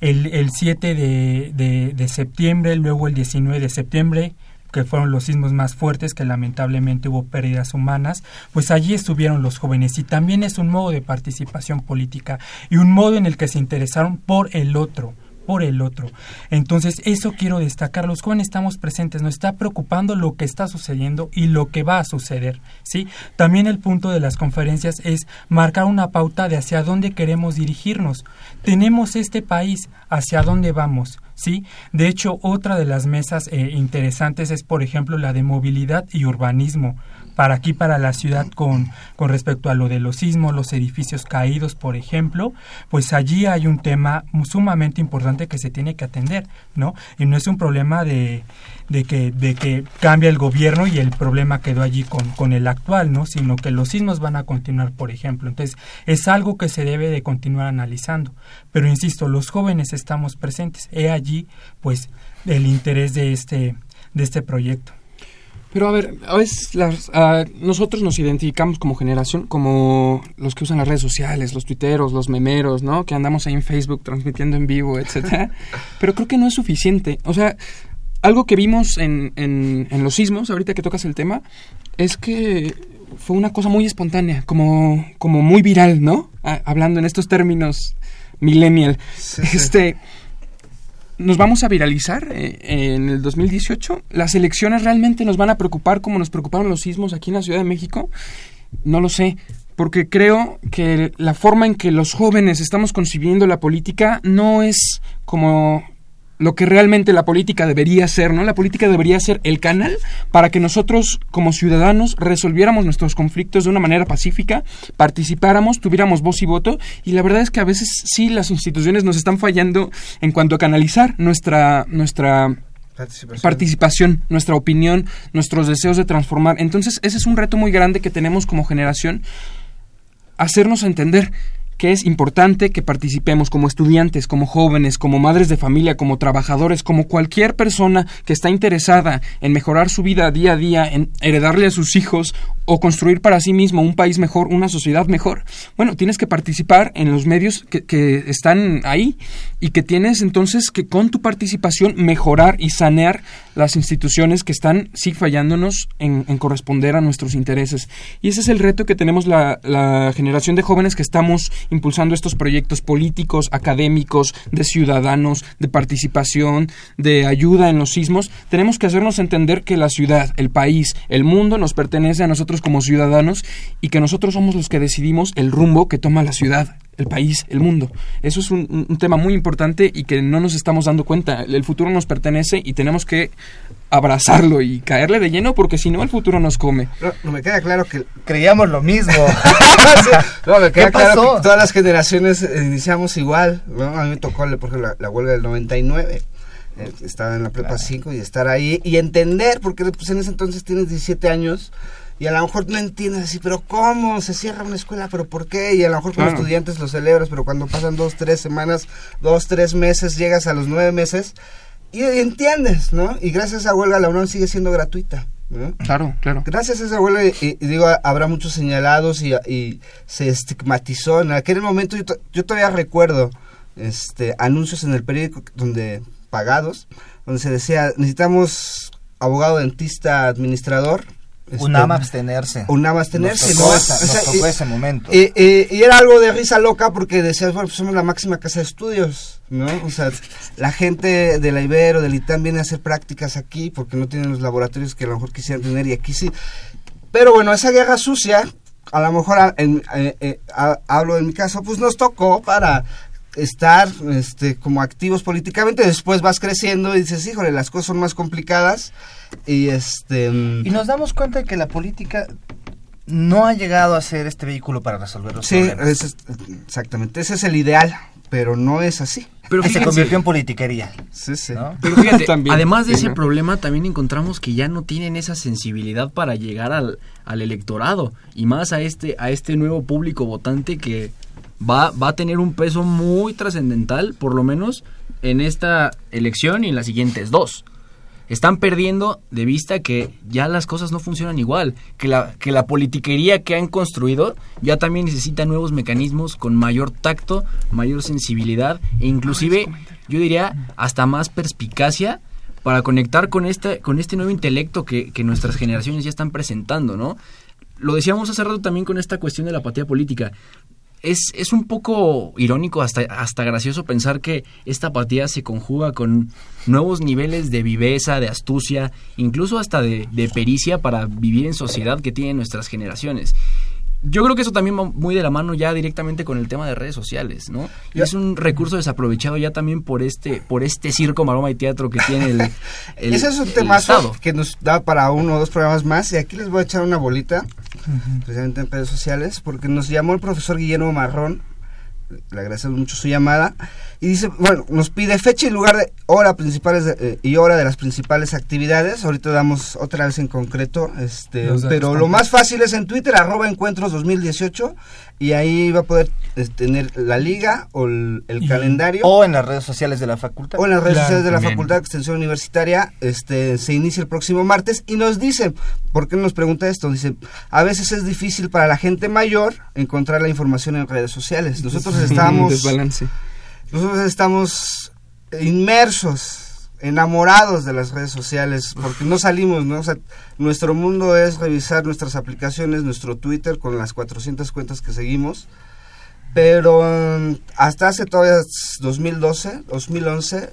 El, el 7 de, de, de septiembre, luego el 19 de septiembre, que fueron los sismos más fuertes, que lamentablemente hubo pérdidas humanas, pues allí estuvieron los jóvenes y también es un modo de participación política y un modo en el que se interesaron por el otro por el otro. Entonces, eso quiero destacar. Los jóvenes estamos presentes, nos está preocupando lo que está sucediendo y lo que va a suceder, ¿sí? También el punto de las conferencias es marcar una pauta de hacia dónde queremos dirigirnos. Tenemos este país, hacia dónde vamos, ¿sí? De hecho, otra de las mesas eh, interesantes es, por ejemplo, la de movilidad y urbanismo para aquí, para la ciudad, con, con respecto a lo de los sismos, los edificios caídos, por ejemplo, pues allí hay un tema sumamente importante que se tiene que atender, ¿no? Y no es un problema de, de, que, de que cambia el gobierno y el problema quedó allí con, con el actual, ¿no? Sino que los sismos van a continuar, por ejemplo. Entonces, es algo que se debe de continuar analizando. Pero insisto, los jóvenes estamos presentes. He allí, pues, el interés de este, de este proyecto. Pero a ver, a veces nosotros nos identificamos como generación, como los que usan las redes sociales, los tuiteros, los memeros, ¿no? Que andamos ahí en Facebook transmitiendo en vivo, etcétera. Pero creo que no es suficiente. O sea, algo que vimos en, en, los sismos, ahorita que tocas el tema, es que fue una cosa muy espontánea, como, como muy viral, ¿no? hablando en estos términos millennial. este nos vamos a viralizar eh, en el 2018. Las elecciones realmente nos van a preocupar como nos preocuparon los sismos aquí en la Ciudad de México. No lo sé, porque creo que la forma en que los jóvenes estamos concibiendo la política no es como lo que realmente la política debería ser, ¿no? La política debería ser el canal para que nosotros como ciudadanos resolviéramos nuestros conflictos de una manera pacífica, participáramos, tuviéramos voz y voto y la verdad es que a veces sí las instituciones nos están fallando en cuanto a canalizar nuestra nuestra Participación. participación, nuestra opinión, nuestros deseos de transformar. Entonces, ese es un reto muy grande que tenemos como generación, hacernos entender que es importante que participemos como estudiantes, como jóvenes, como madres de familia, como trabajadores, como cualquier persona que está interesada en mejorar su vida día a día, en heredarle a sus hijos o construir para sí mismo un país mejor, una sociedad mejor. Bueno, tienes que participar en los medios que, están ahí y que tienes entonces que con tu participación mejorar y sanear las instituciones que están sí fallándonos en, corresponder a nuestros intereses. Y ese es el reto que tenemos la generación de jóvenes que estamos impulsando estos proyectos políticos, académicos, de ciudadanos, de participación, de ayuda en los sismos. Tenemos que hacernos entender que la ciudad, el país, el mundo nos pertenece a nosotros como ciudadanos y que nosotros somos los que decidimos el rumbo que toma la ciudad, el país, el mundo. Eso es un, un tema muy importante y que no nos estamos dando cuenta. El futuro nos pertenece y tenemos que abrazarlo y caerle de lleno porque si no el futuro nos come. No, no me queda claro que Creíamos lo mismo. No, me queda ¿Qué claro pasó? que todas las generaciones eh, iniciamos igual. ¿no? A mí me tocó, por ejemplo, la, la huelga del 99. eh, Estaba en la prepa 5 y estar ahí y entender, porque pues, en ese entonces tienes 17 años y a lo mejor no entiendes así, pero ¿cómo? Se cierra una escuela, pero ¿por qué? Y a lo mejor como Claro. estudiantes lo celebras, pero cuando pasan dos, tres semanas, dos, tres meses, llegas a los nueve meses y, y entiendes, ¿no? Y gracias a esa huelga la UNAM sigue siendo gratuita. ¿no? Claro, claro. Gracias a esa huelga, y, y digo, habrá muchos señalados y, y se estigmatizó. En aquel momento yo, to- yo todavía recuerdo este anuncios en el periódico donde pagados, donde se decía, necesitamos abogado, dentista, administrador. Este, UNAM abstenerse. UNAM abstenerse, Nos tocó, ¿no? esa- O sea, nos tocó y- ese momento. y, y- y era algo de risa loca porque decías, bueno, pues somos la máxima casa de estudios, ¿no? O sea, la gente de la Ibero, del ITAM viene a hacer prácticas aquí porque no tienen los laboratorios que a lo mejor quisieran tener y aquí sí. Pero bueno, esa guerra sucia, a lo mejor en- eh, eh, hablo en mi caso, pues nos tocó para estar este, como activos políticamente. Después vas creciendo y dices, híjole, las cosas son más complicadas y este... mm, Y nos damos cuenta de que la política no ha llegado a ser este vehículo para resolver los Sí, problemas. es- exactamente, ese es el ideal, pero no es así. Pero Y se convirtió en politiquería. Sí, sí. ¿no? Pero fíjate, También. además de ese problema, también encontramos que ya no tienen esa sensibilidad para llegar al, al electorado y más a este, a este nuevo público votante que va, va a tener un peso muy trascendental, por lo menos en esta elección y en las siguientes dos. Están perdiendo de vista que ya las cosas no funcionan igual, que la, que la politiquería que han construido ya también necesita nuevos mecanismos con mayor tacto, mayor sensibilidad e inclusive yo diría hasta más perspicacia para conectar con este, con este nuevo intelecto que, que nuestras generaciones ya están presentando, ¿no? Lo decíamos hace rato también con esta cuestión de la apatía política. Es, es un poco irónico, hasta, hasta gracioso pensar que esta apatía se conjuga con nuevos niveles de viveza, de astucia, incluso hasta de, de pericia para vivir en sociedad que tienen nuestras generaciones. Yo creo que eso también va muy de la mano ya directamente con el tema de redes sociales, ¿no? Y es un recurso desaprovechado ya también por este, por este circo, maroma y teatro que tiene el, el- Ese es un temazo Estado. que nos da para uno o dos programas más. Y aquí les voy a echar una bolita, precisamente en redes sociales, porque nos llamó el profesor Guillermo Marrón. Le agradecemos mucho su llamada. Y dice, bueno, nos pide fecha y lugar de hora principales de- eh, y hora de las principales actividades. Ahorita damos otra vez en concreto, este, Los pero lo más fácil es en Twitter, arroba encuentros 2018, y ahí va a poder eh, tener la liga o el, el Y- calendario. O en las redes sociales de la facultad. O en las redes Claro, sociales de la también. Facultad de Extensión Universitaria, este, se inicia el próximo martes y nos dice, ¿por qué nos pregunta esto? Dice, a veces es difícil para la gente mayor encontrar la información en redes sociales. Nosotros Un estamos, desbalance. Nosotros estamos inmersos, enamorados de las redes sociales, porque no salimos, ¿no? O sea, nuestro mundo es revisar nuestras aplicaciones, nuestro Twitter con las 400 cuentas que seguimos. Pero mm, hasta hace todavía 2012, 2011,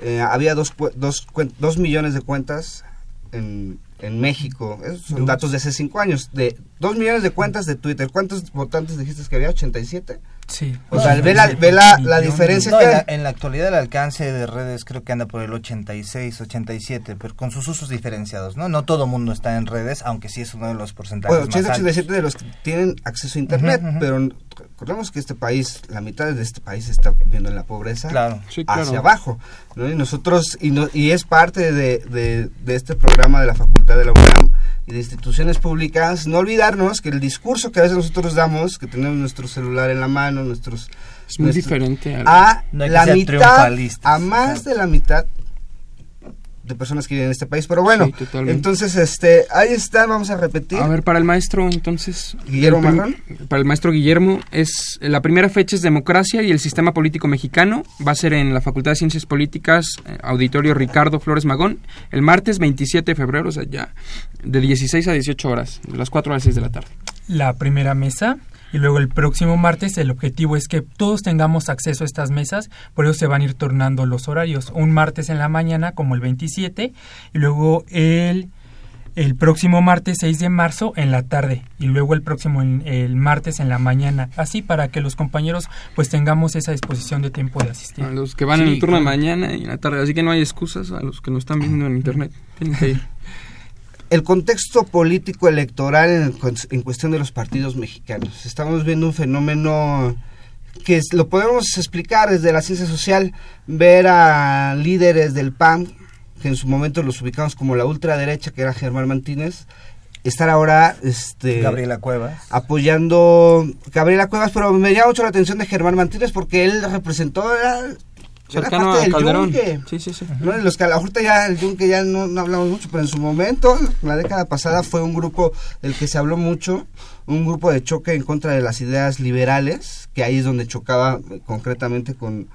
eh, había dos, dos, dos millones de cuentas en, en México. Esos son datos de hace cinco años. De dos millones de cuentas de Twitter. ¿Cuántos votantes dijiste que había? ¿87? Sí. O sea, ve la, ve la, la diferencia. No, en, la, en la actualidad el alcance de redes creo que anda por el 86, 87, pero con sus usos diferenciados, ¿no? No todo mundo está en redes, aunque sí es uno de los porcentajes Bueno, más 80, altos. 87 de los que tienen acceso a internet, pero recordemos que este país, la mitad de este país está viviendo en la pobreza Claro. Sí, claro. hacia abajo, ¿no? Y nosotros, y, no- y es parte de, de- de este programa de la Facultad de la UNAM y de instituciones públicas, no olvidarnos que el discurso que a veces nosotros damos, que tenemos nuestro celular en la mano, nuestros... Es muy nuestro- diferente a No hay que la mitad, a más exacto. de la mitad de personas que viven en este país. Pero bueno, Sí, entonces este ahí está, vamos a repetir. A ver, para el maestro, entonces. Guillermo Marrón. Para el maestro Guillermo, es la primera fecha es democracia y el sistema político mexicano. Va a ser en la Facultad de Ciencias Políticas, eh, Auditorio Ricardo Flores Magón, el martes 27 de febrero, o sea, ya de 16 a 18 horas, de las 4 a las 6 de la tarde. la primera mesa y luego el próximo martes el objetivo es que todos tengamos acceso a estas mesas, por eso se van a ir tornando los horarios, un martes en la mañana como el 27 y luego el el próximo martes 6 de marzo en la tarde y luego el próximo en- el martes en la mañana, así para que los compañeros pues tengamos esa disposición de tiempo de asistir. A los que van en el turno de claro. mañana y en la tarde, así que no hay excusas a los que nos están viendo en internet. Tienen que ir. el contexto político electoral en, en cuestión de los partidos mexicanos. Estamos viendo un fenómeno que es- lo podemos explicar desde la ciencia social, ver a líderes del PAN, que en su momento los ubicamos como la ultraderecha, que era Germán Martínez, estar ahora este, Gabriela Cuevas. apoyando Gabriela Cuevas, pero me llama mucho la atención de Germán Martínez porque él representó Cercano a Calderón. Yunque. Sí, sí, sí. los que a la ahorita ya el Yunque ya no, no hablamos mucho, pero en su momento, la década pasada fue un grupo del que se habló mucho, un grupo de choque en contra de las ideas liberales, que ahí es donde chocaba eh, concretamente con,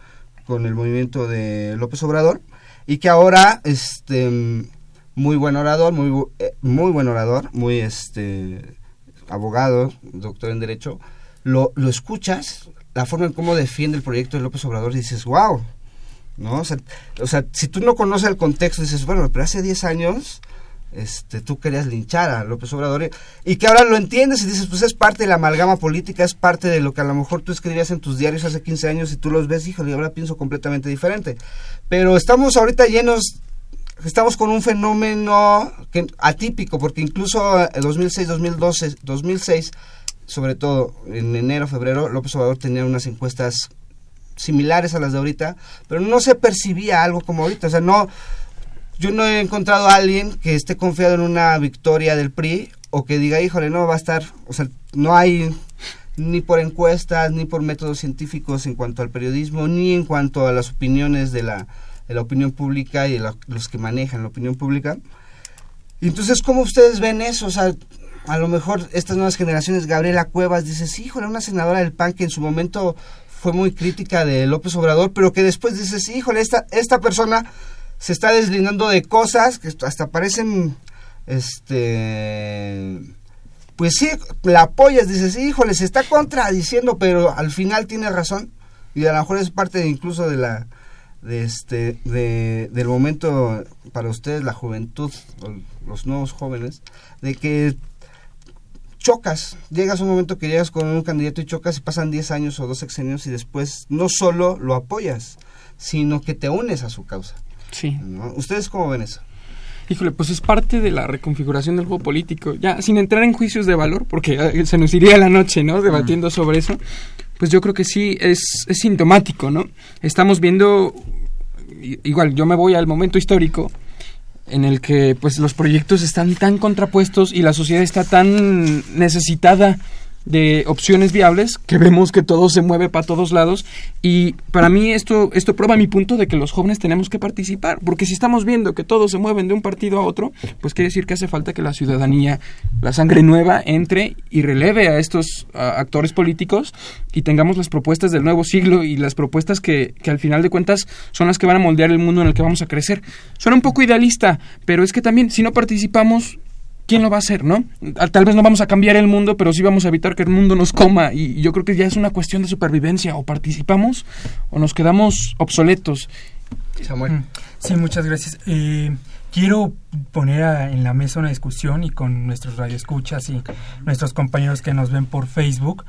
con el movimiento de López Obrador, y que ahora, este, muy buen orador, muy, eh, muy buen orador, muy este abogado, doctor en Derecho, lo, lo escuchas, la forma en cómo defiende el proyecto de López Obrador y dices, wow, ¿no? O sea, o sea, si tú no conoces el contexto, dices, bueno, pero hace 10 años este, tú querías linchar a López Obrador y, que ahora lo entiendes y dices, pues es parte de la amalgama política, es parte de lo que a lo mejor tú escribías en tus diarios hace 15 años y tú los ves, híjole, y ahora pienso completamente diferente. Pero estamos ahorita llenos, estamos con un fenómeno que, atípico, porque incluso en 2006, 2012, 2006, sobre todo en enero, febrero, López Obrador tenía unas encuestas similares a las de ahorita, pero no se percibía algo como ahorita, o sea, no yo no he encontrado a alguien que esté confiado en una victoria del PRI o que diga, híjole, no va a estar, o sea, no hay ni por encuestas, ni por métodos científicos en cuanto al periodismo, ni en cuanto a las opiniones de la, de la opinión pública y de los que manejan la opinión pública. Entonces, ¿cómo ustedes ven eso? O sea, a lo mejor estas nuevas generaciones, Gabriela Cuevas, dices, híjole, una senadora del PAN que en su momento fue muy crítica de López Obrador, pero que después dices, híjole, esta, esta persona se está deslindando de cosas que hasta parecen, este, pues sí, la apoyas, dices, híjole, se está contradiciendo, pero al final tiene razón y a lo mejor es parte incluso de la, este, de, del momento para ustedes, la juventud, los nuevos jóvenes, de que chocas, llegas a un momento que llegas con un candidato y chocas y pasan 10 años o dos sexenios y después no solo lo apoyas, sino que te unes a su causa. Sí. ¿no? ¿Ustedes cómo ven eso? Híjole, pues es parte de la reconfiguración del juego político. Ya, sin entrar en juicios de valor, porque eh, se nos iría la noche, ¿no? Debatiendo sobre eso. Pues yo creo que sí es, es sintomático, ¿no? Estamos viendo, igual, yo me voy al momento histórico en el que pues los proyectos están tan contrapuestos y la sociedad está tan necesitada de opciones viables que vemos que todo se mueve para todos lados. Y para mí esto esto prueba mi punto de que los jóvenes tenemos que participar porque si estamos viendo que todos se mueven de un partido a otro pues quiere decir que hace falta que la ciudadanía la sangre nueva entre y releve a estos actores políticos y tengamos las propuestas del nuevo siglo y las propuestas que, que al final de cuentas son las que van a moldear el mundo en el que vamos a crecer. Suena un poco idealista pero es que también si no participamos ¿quién lo va a hacer, no? Ah, Tal vez no vamos a cambiar el mundo, pero sí vamos a evitar que el mundo nos coma y yo creo que ya es una cuestión de supervivencia, o participamos o nos quedamos obsoletos. Samuel. Mm, Sí, muchas gracias. Eh, quiero poner a- en la mesa una discusión y con nuestros radioescuchas y nuestros compañeros que nos ven por Facebook,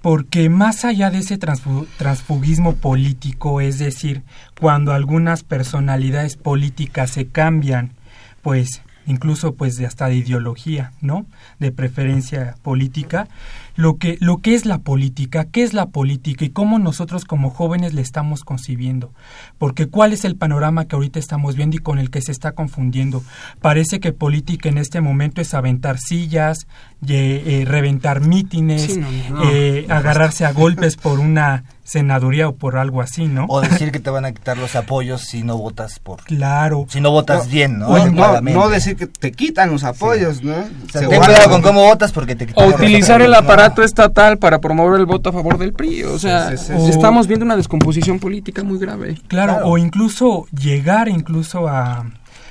porque más allá de ese transfu- transfugismo político, es decir, cuando algunas personalidades políticas se cambian, pues incluso pues de hasta de ideología, ¿no? De preferencia política, lo que lo que es la política, qué es la política y cómo nosotros como jóvenes le estamos concibiendo, porque cuál es el panorama que ahorita estamos viendo y con el que se está confundiendo. Parece que política en este momento es aventar sillas, ye- eh, reventar mítines, Sí, no, no, eh, agarrarse a golpes por una senaduría o por algo así, ¿no? O decir que te van a quitar los apoyos si no votas por... Claro. Si no votas bien, ¿no? No, no, Adecuadamente. no decir que te quitan los apoyos, ¿no? O sea, Se ten cuidado con cómo votas porque te quitan O los utilizar el apoyos, ¿no? Aparato estatal para promover el voto a favor del PRI. O sea, Sí, sí, sí. estamos viendo una descomposición política muy grave. Claro, Claro. o incluso llegar incluso a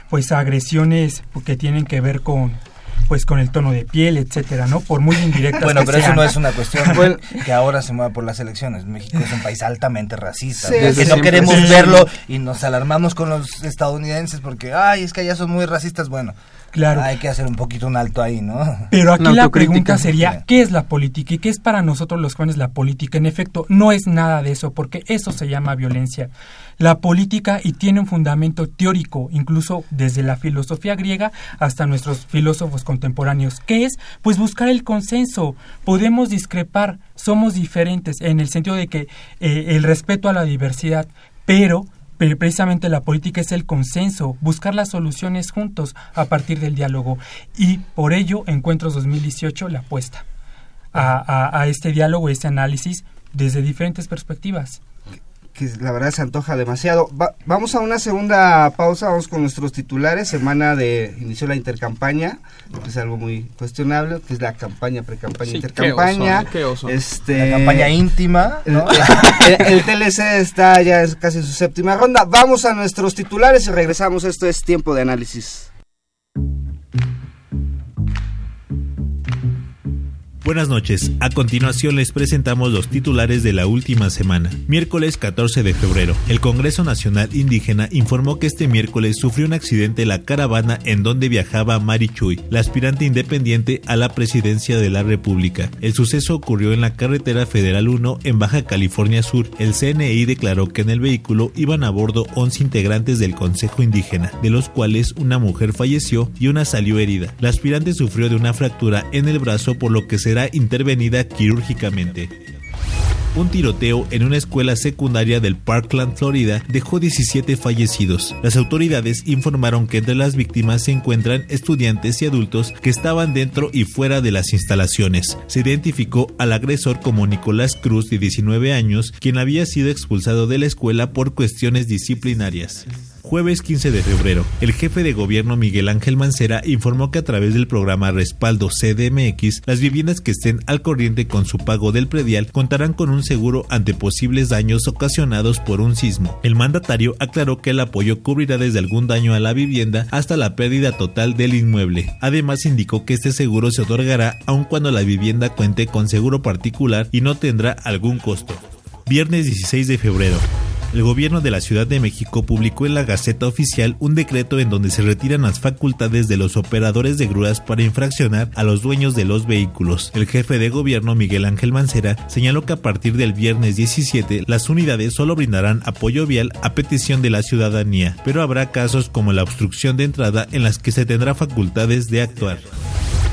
pues a agresiones que tienen que ver con pues con el tono de piel, etcétera, ¿no? Por muy indirectas Bueno, que pero eso no es una cuestión Bueno. que ahora se mueva por las elecciones. México es un país altamente racista. Sí, ¿no? que no queremos Sí. verlo y nos alarmamos con los estadounidenses porque, ay, es que allá son muy racistas. Bueno, Claro. hay que hacer un poquito un alto ahí, ¿no? Pero aquí la pregunta sería. ¿qué es la política y qué es para nosotros los jóvenes la política? En efecto, no es nada de eso, porque eso se llama violencia. La política y tiene un fundamento teórico, incluso desde la filosofía griega hasta nuestros filósofos contemporáneos. ¿Qué es? Pues buscar el consenso. Podemos discrepar, somos diferentes en el sentido de que eh, el respeto a la diversidad, pero precisamente la política es el consenso, buscar las soluciones juntos a partir del diálogo. Y por ello, Encuentros 2018 la apuesta a, a- a este diálogo, este análisis desde diferentes perspectivas. Que la verdad se antoja demasiado. Va- vamos a una segunda pausa, vamos con nuestros titulares. Semana de inició la intercampaña, que es algo muy cuestionable, que es la campaña, precampaña, Sí, intercampaña. qué oso, qué oso. Este, La campaña íntima, el, ¿no? el- el TLC está ya es casi en su séptima ronda. Vamos a nuestros titulares y regresamos. Esto es tiempo de análisis. Buenas noches. A continuación les presentamos los titulares de la última semana. Miércoles 14 de febrero. El Congreso Nacional Indígena informó que este miércoles sufrió un accidente la caravana en donde viajaba Mari Chuy, la aspirante independiente a la presidencia de la República. El suceso ocurrió en la carretera Federal 1 en Baja California Sur. El CNI declaró que en el vehículo iban a bordo 11 integrantes del Consejo Indígena, de los cuales una mujer falleció y una salió herida. La aspirante sufrió de una fractura en el brazo por lo que será intervenida quirúrgicamente. Un tiroteo en una escuela secundaria del Parkland, Florida, dejó 17 fallecidos. Las autoridades informaron que entre las víctimas se encuentran estudiantes y adultos que estaban dentro y fuera de las instalaciones. Se identificó al agresor como Nicolás Cruz, de 19 años, quien había sido expulsado de la escuela por cuestiones disciplinarias. Jueves 15 de febrero, el jefe de gobierno Miguel Ángel Mancera informó que a través del programa Respaldo CDMX, las viviendas que estén al corriente con su pago del predial contarán con un seguro ante posibles daños ocasionados por un sismo. El mandatario aclaró que el apoyo cubrirá desde algún daño a la vivienda hasta la pérdida total del inmueble. Además indicó que este seguro se otorgará aun cuando la vivienda cuente con seguro particular y no tendrá algún costo. Viernes 16 de febrero. El gobierno de la Ciudad de México publicó en la Gaceta Oficial un decreto en donde se retiran las facultades de los operadores de grúas para infraccionar a los dueños de los vehículos. El jefe de gobierno Miguel Ángel Mancera señaló que a partir del viernes 17 las unidades solo brindarán apoyo vial a petición de la ciudadanía, pero habrá casos como la obstrucción de entrada en las que se tendrá facultades de actuar.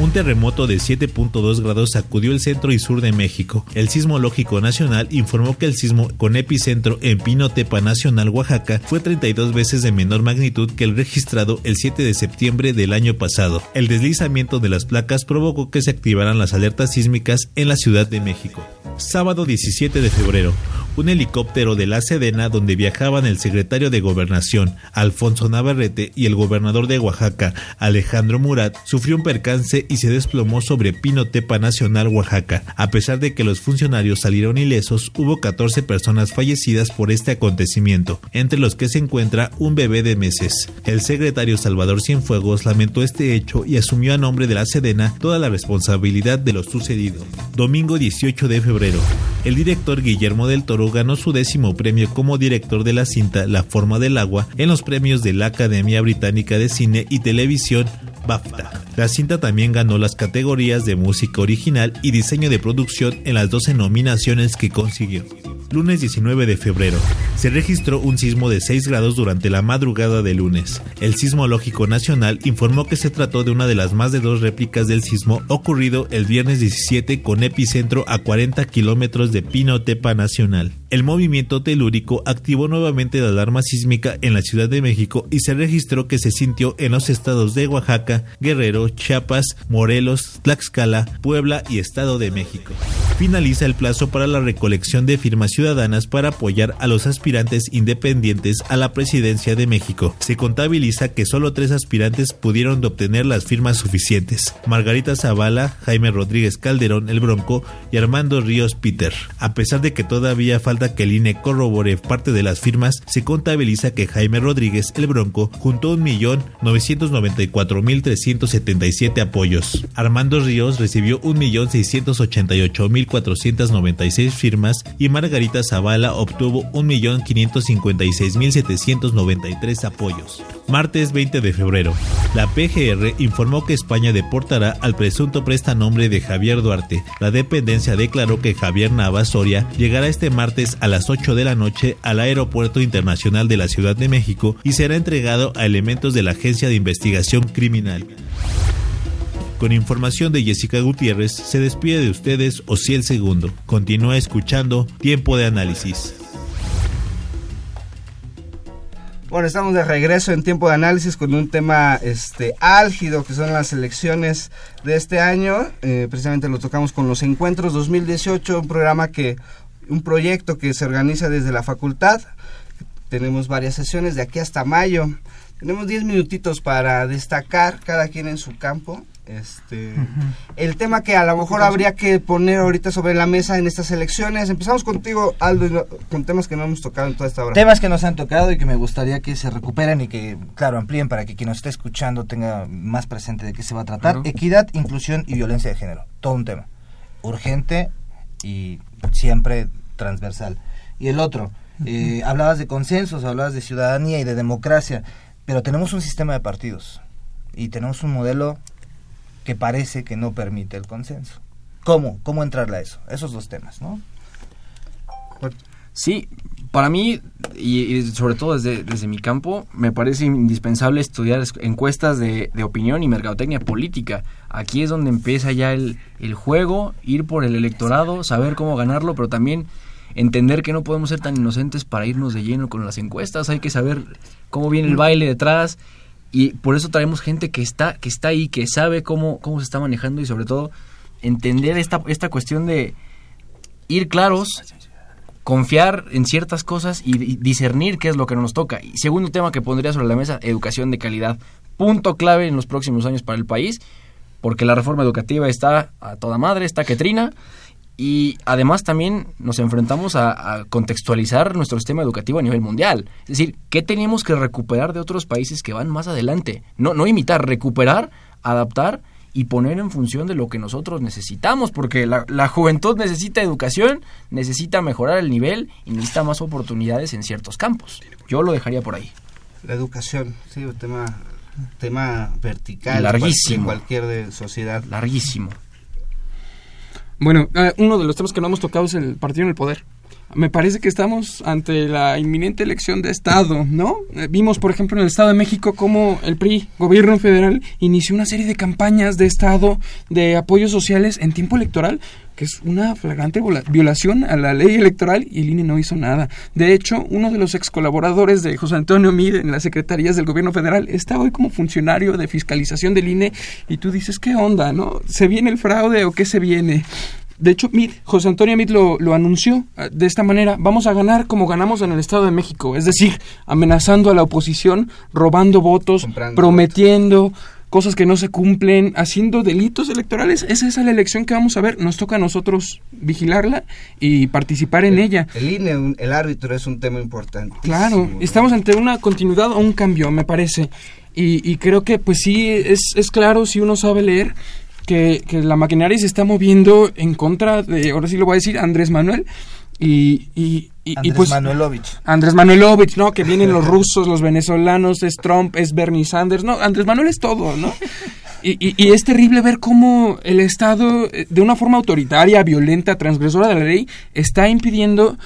Un terremoto de 7.2 grados sacudió el centro y sur de México. El Sismológico Nacional informó que el sismo con epicentro en Pinotepa Nacional, Oaxaca, fue 32 veces de menor magnitud que el registrado el 7 de septiembre del año pasado. El deslizamiento de las placas provocó que se activaran las alertas sísmicas en la Ciudad de México. Sábado 17 de febrero, un helicóptero de la Sedena donde viajaban el secretario de Gobernación, Alfonso Navarrete, y el gobernador de Oaxaca, Alejandro Murat, sufrió un percance y se desplomó sobre Pinotepa Nacional, Oaxaca. A pesar de que los funcionarios salieron ilesos, hubo 14 personas fallecidas por este acontecimiento, entre los que se encuentra un bebé de meses. El secretario Salvador Cienfuegos lamentó este hecho y asumió a nombre de la Sedena toda la responsabilidad de lo sucedido. Domingo 18 de febrero. El director Guillermo del Toro ganó su décimo premio como director de la cinta La forma del agua en los premios de la Academia Británica de Cine y Televisión BAFTA. La cinta también ganó las categorías de música original y diseño de producción en las 12 nominaciones que consiguió. Lunes 19 de febrero. Se registró un sismo de 6 grados durante la madrugada de lunes. El Sismológico Nacional informó que se trató de una de las más de dos réplicas del sismo ocurrido el viernes 17 con epicentro a 40 kilómetros de Pinotepa Nacional. El movimiento telúrico activó nuevamente la alarma sísmica en la Ciudad de México y se registró que se sintió en los estados de Oaxaca, Guerrero, Chiapas, Morelos, Tlaxcala, Puebla y Estado de México. Finaliza el plazo para la recolección de firmas ciudadanas para apoyar a los aspirantes independientes a la presidencia de México. Se contabiliza que solo tres aspirantes pudieron obtener las firmas suficientes. Margarita Zavala, Jaime Rodríguez Calderón el Bronco y Armando Ríos Peter. A pesar de que todavía falta que el INE corrobore parte de las firmas, se contabiliza que Jaime Rodríguez, el Bronco, juntó 1.994.377 apoyos. Armando Ríos recibió 1.688.496 firmas y Margarita Zavala obtuvo 1.556.793 apoyos. Martes 20 de febrero. La PGR informó que España deportará al presunto prestanombre de Javier Duarte. La dependencia declaró que Javier Navas Soria llegará este martes a las 8 de la noche al Aeropuerto Internacional de la Ciudad de México y será entregado a elementos de la Agencia de Investigación Criminal. Con información de Jessica Gutiérrez, se despide de ustedes Ociel Segundo. Continúa escuchando Tiempo de Análisis. Bueno, estamos de regreso en tiempo de análisis con un tema este álgido que son las elecciones de este año. Eh, precisamente lo tocamos con los encuentros 2018, un programa que, un proyecto que se organiza desde la facultad. Tenemos varias sesiones de aquí hasta mayo. Tenemos 10 minutitos para destacar cada quien en su campo. Este, El tema que a lo mejor habría que poner ahorita sobre la mesa en estas elecciones. Empezamos contigo, Aldo, con temas que no hemos tocado en toda esta hora. Temas que nos han tocado y que me gustaría que se recuperen y que, claro, amplíen para que quien nos esté escuchando tenga más presente de qué se va a tratar. Equidad, inclusión y violencia de género. Todo un tema. Urgente y siempre transversal. Y el otro, eh, hablabas de consensos, hablabas de ciudadanía y de democracia, pero tenemos un sistema de partidos y tenemos un modelo que parece que no permite el consenso. ¿Cómo? ¿Cómo entrarle a eso? Esos dos temas, ¿no? Sí, para mí, y, y sobre todo desde, desde mi campo, me parece indispensable estudiar es- encuestas de, de opinión y mercadotecnia política. Aquí es donde empieza ya el, el juego, ir por el electorado, saber cómo ganarlo, pero también entender que no podemos ser tan inocentes para irnos de lleno con las encuestas. Hay que saber cómo viene el baile detrás y por eso traemos gente que está, que está ahí, que sabe cómo, cómo se está manejando y sobre todo entender esta, esta cuestión de ir claros, confiar en ciertas cosas y, discernir qué es lo que no nos toca. Y segundo tema que pondría sobre la mesa, educación de calidad. Punto clave en los próximos años para el país, porque la reforma educativa está a toda madre, está que trina, y además también nos enfrentamos a, a contextualizar nuestro sistema educativo a nivel mundial. Es decir, ¿qué tenemos que recuperar de otros países que van más adelante? No, no imitar, recuperar, adaptar y poner en función de lo que nosotros necesitamos, porque la, la juventud necesita educación, necesita mejorar el nivel y necesita más oportunidades en ciertos campos. Yo lo dejaría por ahí. La educación, sí, un tema, tema vertical. Larguísimo. En cualquier sociedad. Larguísimo. Bueno, eh, uno de los temas que no hemos tocado es el partido en el poder. Me parece que estamos ante la inminente elección de Estado, ¿no? Eh, vimos, por ejemplo, en el Estado de México cómo el PRI, gobierno federal, inició una serie de campañas de Estado, de apoyos sociales en tiempo electoral, que es una flagrante violación a la ley electoral y el INE no hizo nada. De hecho, uno de los ex colaboradores de José Antonio Mid en las secretarías del gobierno federal está hoy como funcionario de fiscalización del INE y tú dices, ¿qué onda, no? ¿Se viene el fraude o qué se viene? De hecho, Mid, José Antonio Mid lo, lo anunció eh, de esta manera, vamos a ganar como ganamos en el Estado de México, es decir, amenazando a la oposición, robando votos, Comprando prometiendo cosas que no se cumplen, haciendo delitos electorales. Esa es la elección que vamos a ver, nos toca a nosotros vigilarla y participar en ella. El INE, un- el árbitro, es un tema importante. Claro, estamos ante una continuidad o un cambio, me parece. Y, y creo que, pues sí, es, es claro si uno sabe leer que, que la maquinaria se está moviendo en contra de, ahora sí lo voy a decir, Andrés Manuel. Y, y, y, y Andrés pues Manuelovich. Andrés Manuelovich, ¿no? Que vienen los rusos, los venezolanos, es Trump, es Bernie Sanders, ¿no? Andrés Manuel es todo, ¿no? Y, y- y es terrible ver cómo el Estado, eh, de una forma autoritaria, violenta, transgresora de la ley, está impidiendo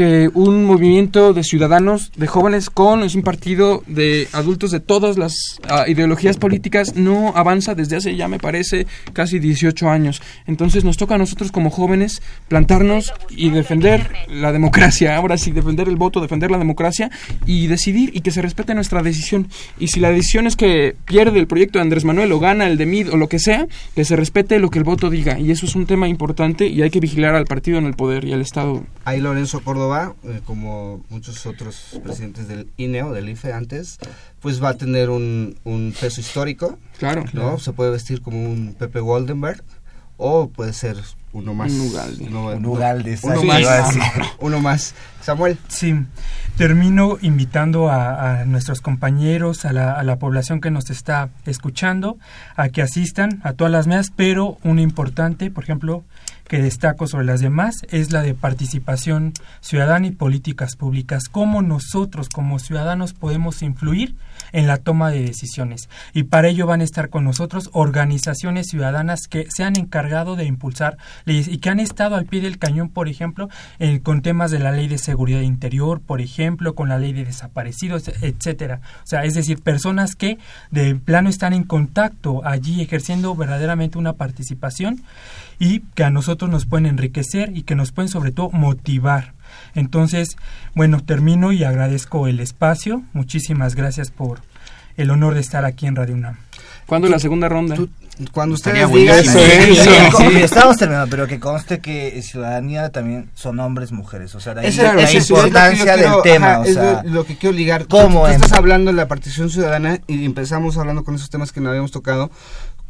que un movimiento de ciudadanos, de jóvenes con, es un partido de adultos de todas las ah, ideologías políticas, no avanza desde hace ya me parece casi 18 años. Entonces nos toca a nosotros como jóvenes plantarnos y defender la democracia, ahora sí, defender el voto, defender la democracia y decidir y que se respete nuestra decisión. Y si la decisión es que pierde el proyecto de Andrés Manuel o gana el de Mid o lo que sea, que se respete lo que el voto diga. Y eso es un tema importante y hay que vigilar al partido en el poder y al Estado. Ahí Lorenzo Córdoba, eh, como muchos otros presidentes del INE o del IFE antes, pues va a tener un, un peso histórico, Claro. ¿no? Se puede vestir como un Pepe Goldenberg o puede ser uno más. Un Ugalde. uno- Un Ugalde, uno más. iba a decir. Uno más. Samuel. Sí, termino invitando a, a nuestros compañeros, a la, a la población que nos está escuchando, a que asistan a todas las mesas, pero una importante, por ejemplo, que destaco sobre las demás, es la de participación ciudadana y políticas públicas. Cómo nosotros como ciudadanos podemos influir en la toma de decisiones. Y para ello van a estar con nosotros organizaciones ciudadanas que se han encargado de impulsar leyes y que han estado al pie del cañón, por ejemplo, en- con temas de la ley de seguridad interior, por ejemplo, con la ley de desaparecidos, etcétera. O sea, es decir, personas que de plano están en contacto allí ejerciendo verdaderamente una participación y que a nosotros nos pueden enriquecer y que nos pueden sobre todo motivar. Entonces, bueno, termino y agradezco el espacio. Muchísimas gracias por el honor de estar aquí en Radio UNAM. ¿Cuándo la segunda ronda? Tú- cuando Estaría ustedes digan... Eso, Sí, eso. sí, Estamos terminando, pero que conste que ciudadanía también son hombres, mujeres. O sea, la yo importancia quiero- del tema. ajá, o sea, lo, lo que quiero ligar. ¿Cómo Tú, tú estás hablando de la participación ciudadana y empezamos hablando con esos temas que no habíamos tocado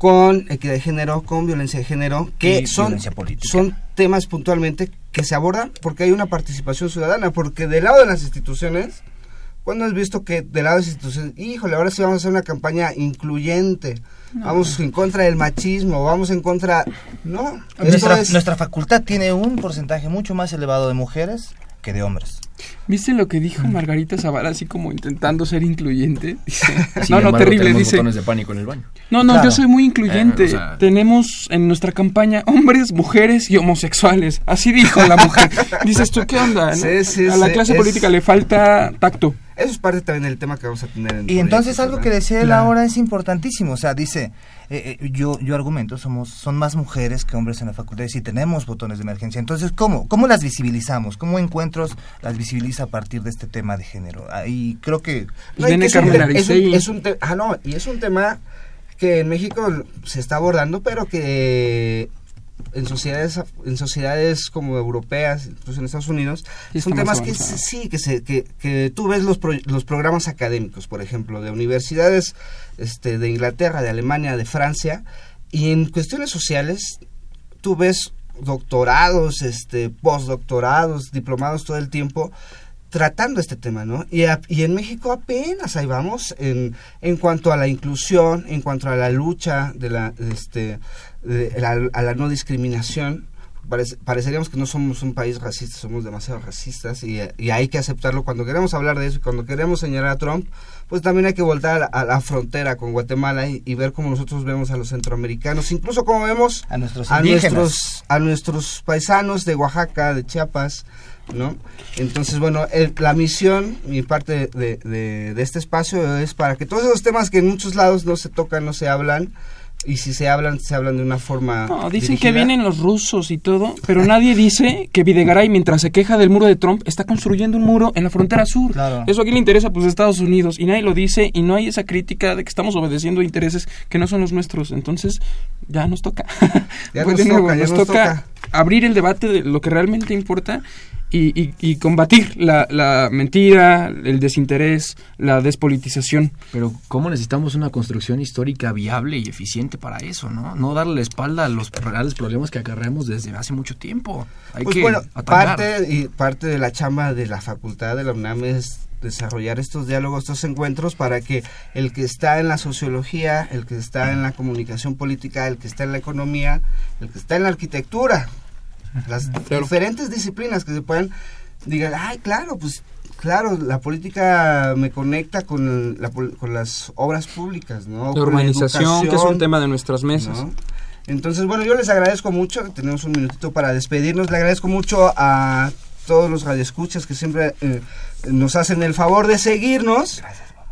con equidad de género, con violencia de género, que Y son, son temas puntualmente que se abordan porque hay una participación ciudadana, porque del lado de las instituciones, ¿cuándo has visto que del lado de las instituciones, híjole, ahora sí vamos a hacer una campaña incluyente, vamos en contra del machismo, vamos en contra... No, nuestra, es- nuestra facultad tiene un porcentaje mucho más elevado de mujeres que de hombres. ¿Viste lo que dijo Margarita Zavala así como intentando ser incluyente? Dice, no, no, embargo, terrible, dice. botones de pánico en el baño. No, no, Claro. yo soy muy incluyente. Eh, o sea- Tenemos en nuestra campaña hombres, mujeres y homosexuales. Así dijo la mujer. Dices tú, ¿qué onda? no? Sí, sí, a la sí, clase es- política le falta tacto. Eso es parte también del tema que vamos a tener en Y entonces algo que decía él Claro. ahora es importantísimo, o sea, dice, eh, eh, yo yo argumento, somos son más mujeres que hombres en la facultad y sí tenemos botones de emergencia. Entonces, ¿cómo cómo las visibilizamos? ¿Cómo encuentros las visibiliza a partir de este tema de género? Ah, Y creo que No, y Viene que es un un- es un te- ah, no, y es un tema que en México se está abordando, pero que en sociedades en sociedades como europeas, incluso en Estados Unidos, Sí, son temas que sí que se que, que tú ves los pro- los programas académicos, por ejemplo, de universidades este de Inglaterra, de Alemania, de Francia, y en cuestiones sociales tú ves doctorados, este postdoctorados, diplomados todo el tiempo tratando este tema, ¿no? Y, a- y en México apenas ahí vamos en, en cuanto a la inclusión, en cuanto a la lucha de la, este, de la- a la no discriminación. Parece- pareceríamos que no somos un país racista, somos demasiado racistas y, y hay que aceptarlo. Cuando queremos hablar de eso y cuando queremos señalar a Trump, pues también hay que voltar a la, a la frontera con Guatemala y, y ver cómo nosotros vemos a los centroamericanos, incluso cómo vemos a nuestros a indígenas. nuestros a nuestros paisanos de Oaxaca, de Chiapas, ¿no? Entonces, bueno, el- la misión y parte de, de- de este espacio es para que todos esos temas que en muchos lados no se tocan, no se hablan, y si se hablan, se hablan de una forma No, dicen que vienen los rusos y todo, pero nadie dice que Videgaray, mientras se queja del muro de Trump, está construyendo un muro en la frontera sur. Claro. Eso aquí le interesa pues a Estados Unidos y nadie lo dice y no hay esa crítica de que estamos obedeciendo intereses que no son los nuestros. Entonces, ya nos toca. Ya Pues, nos de nuevo, toca, ya nos nos toca toca. abrir el debate de lo que realmente importa y, y- y combatir la, la mentira, el desinterés, la despolitización. Pero ¿cómo necesitamos una construcción histórica viable y eficiente para eso, no? No darle la espalda a los reales problemas que acarreamos desde hace mucho tiempo. Hay Pues que bueno, atacar. parte, y parte de la chamba de la facultad de la UNAM es desarrollar estos diálogos, estos encuentros, para que el que está en la sociología, el que está en la comunicación política, el que está en la economía, el que está en la arquitectura, las diferentes disciplinas que se puedan, digan, ay, claro, pues claro, la política me conecta con, la, con las obras públicas, ¿no? La urbanización, que es un tema de nuestras mesas. Entonces, bueno, yo les agradezco mucho, tenemos un minutito para despedirnos, le agradezco mucho a todos los radioescuchas que siempre eh, nos hacen el favor de seguirnos.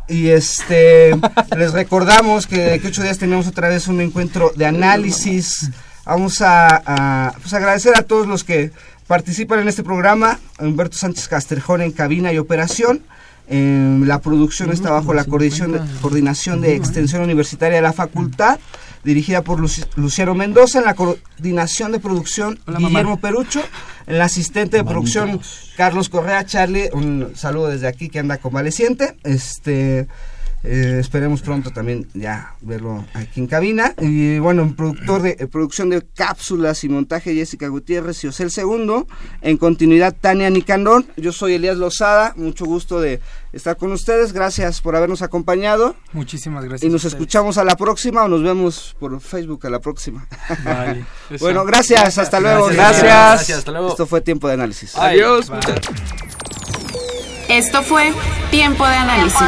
Y este les recordamos que de que ocho días tenemos otra vez un encuentro de análisis. Vamos a, pues agradecer a todos los que participan en este programa. Humberto Sánchez Casterjón en cabina y operación. la producción está bajo la coordinación de, coordinación de extensión universitaria de la facultad dirigida por Luciano Mendoza, en la coordinación de producción Guillermo Perucho, en la asistente de producción Carlos Correa, Charlie, un saludo desde aquí que anda convaleciente, este eh, esperemos pronto también ya verlo aquí en cabina. Y bueno, en productor de producción de cápsulas y montaje Jessica Gutiérrez y Osel Segundo. En continuidad Tania Nicandón. Yo soy Elías Lozada. Mucho gusto de estar con ustedes. Gracias por habernos acompañado. Muchísimas gracias. Y nos escuchamos a la próxima o nos vemos por Facebook a la próxima. bueno, gracias. Hasta luego. Gracias. Esto fue Tiempo de Análisis. Adiós. Esto fue Tiempo de Análisis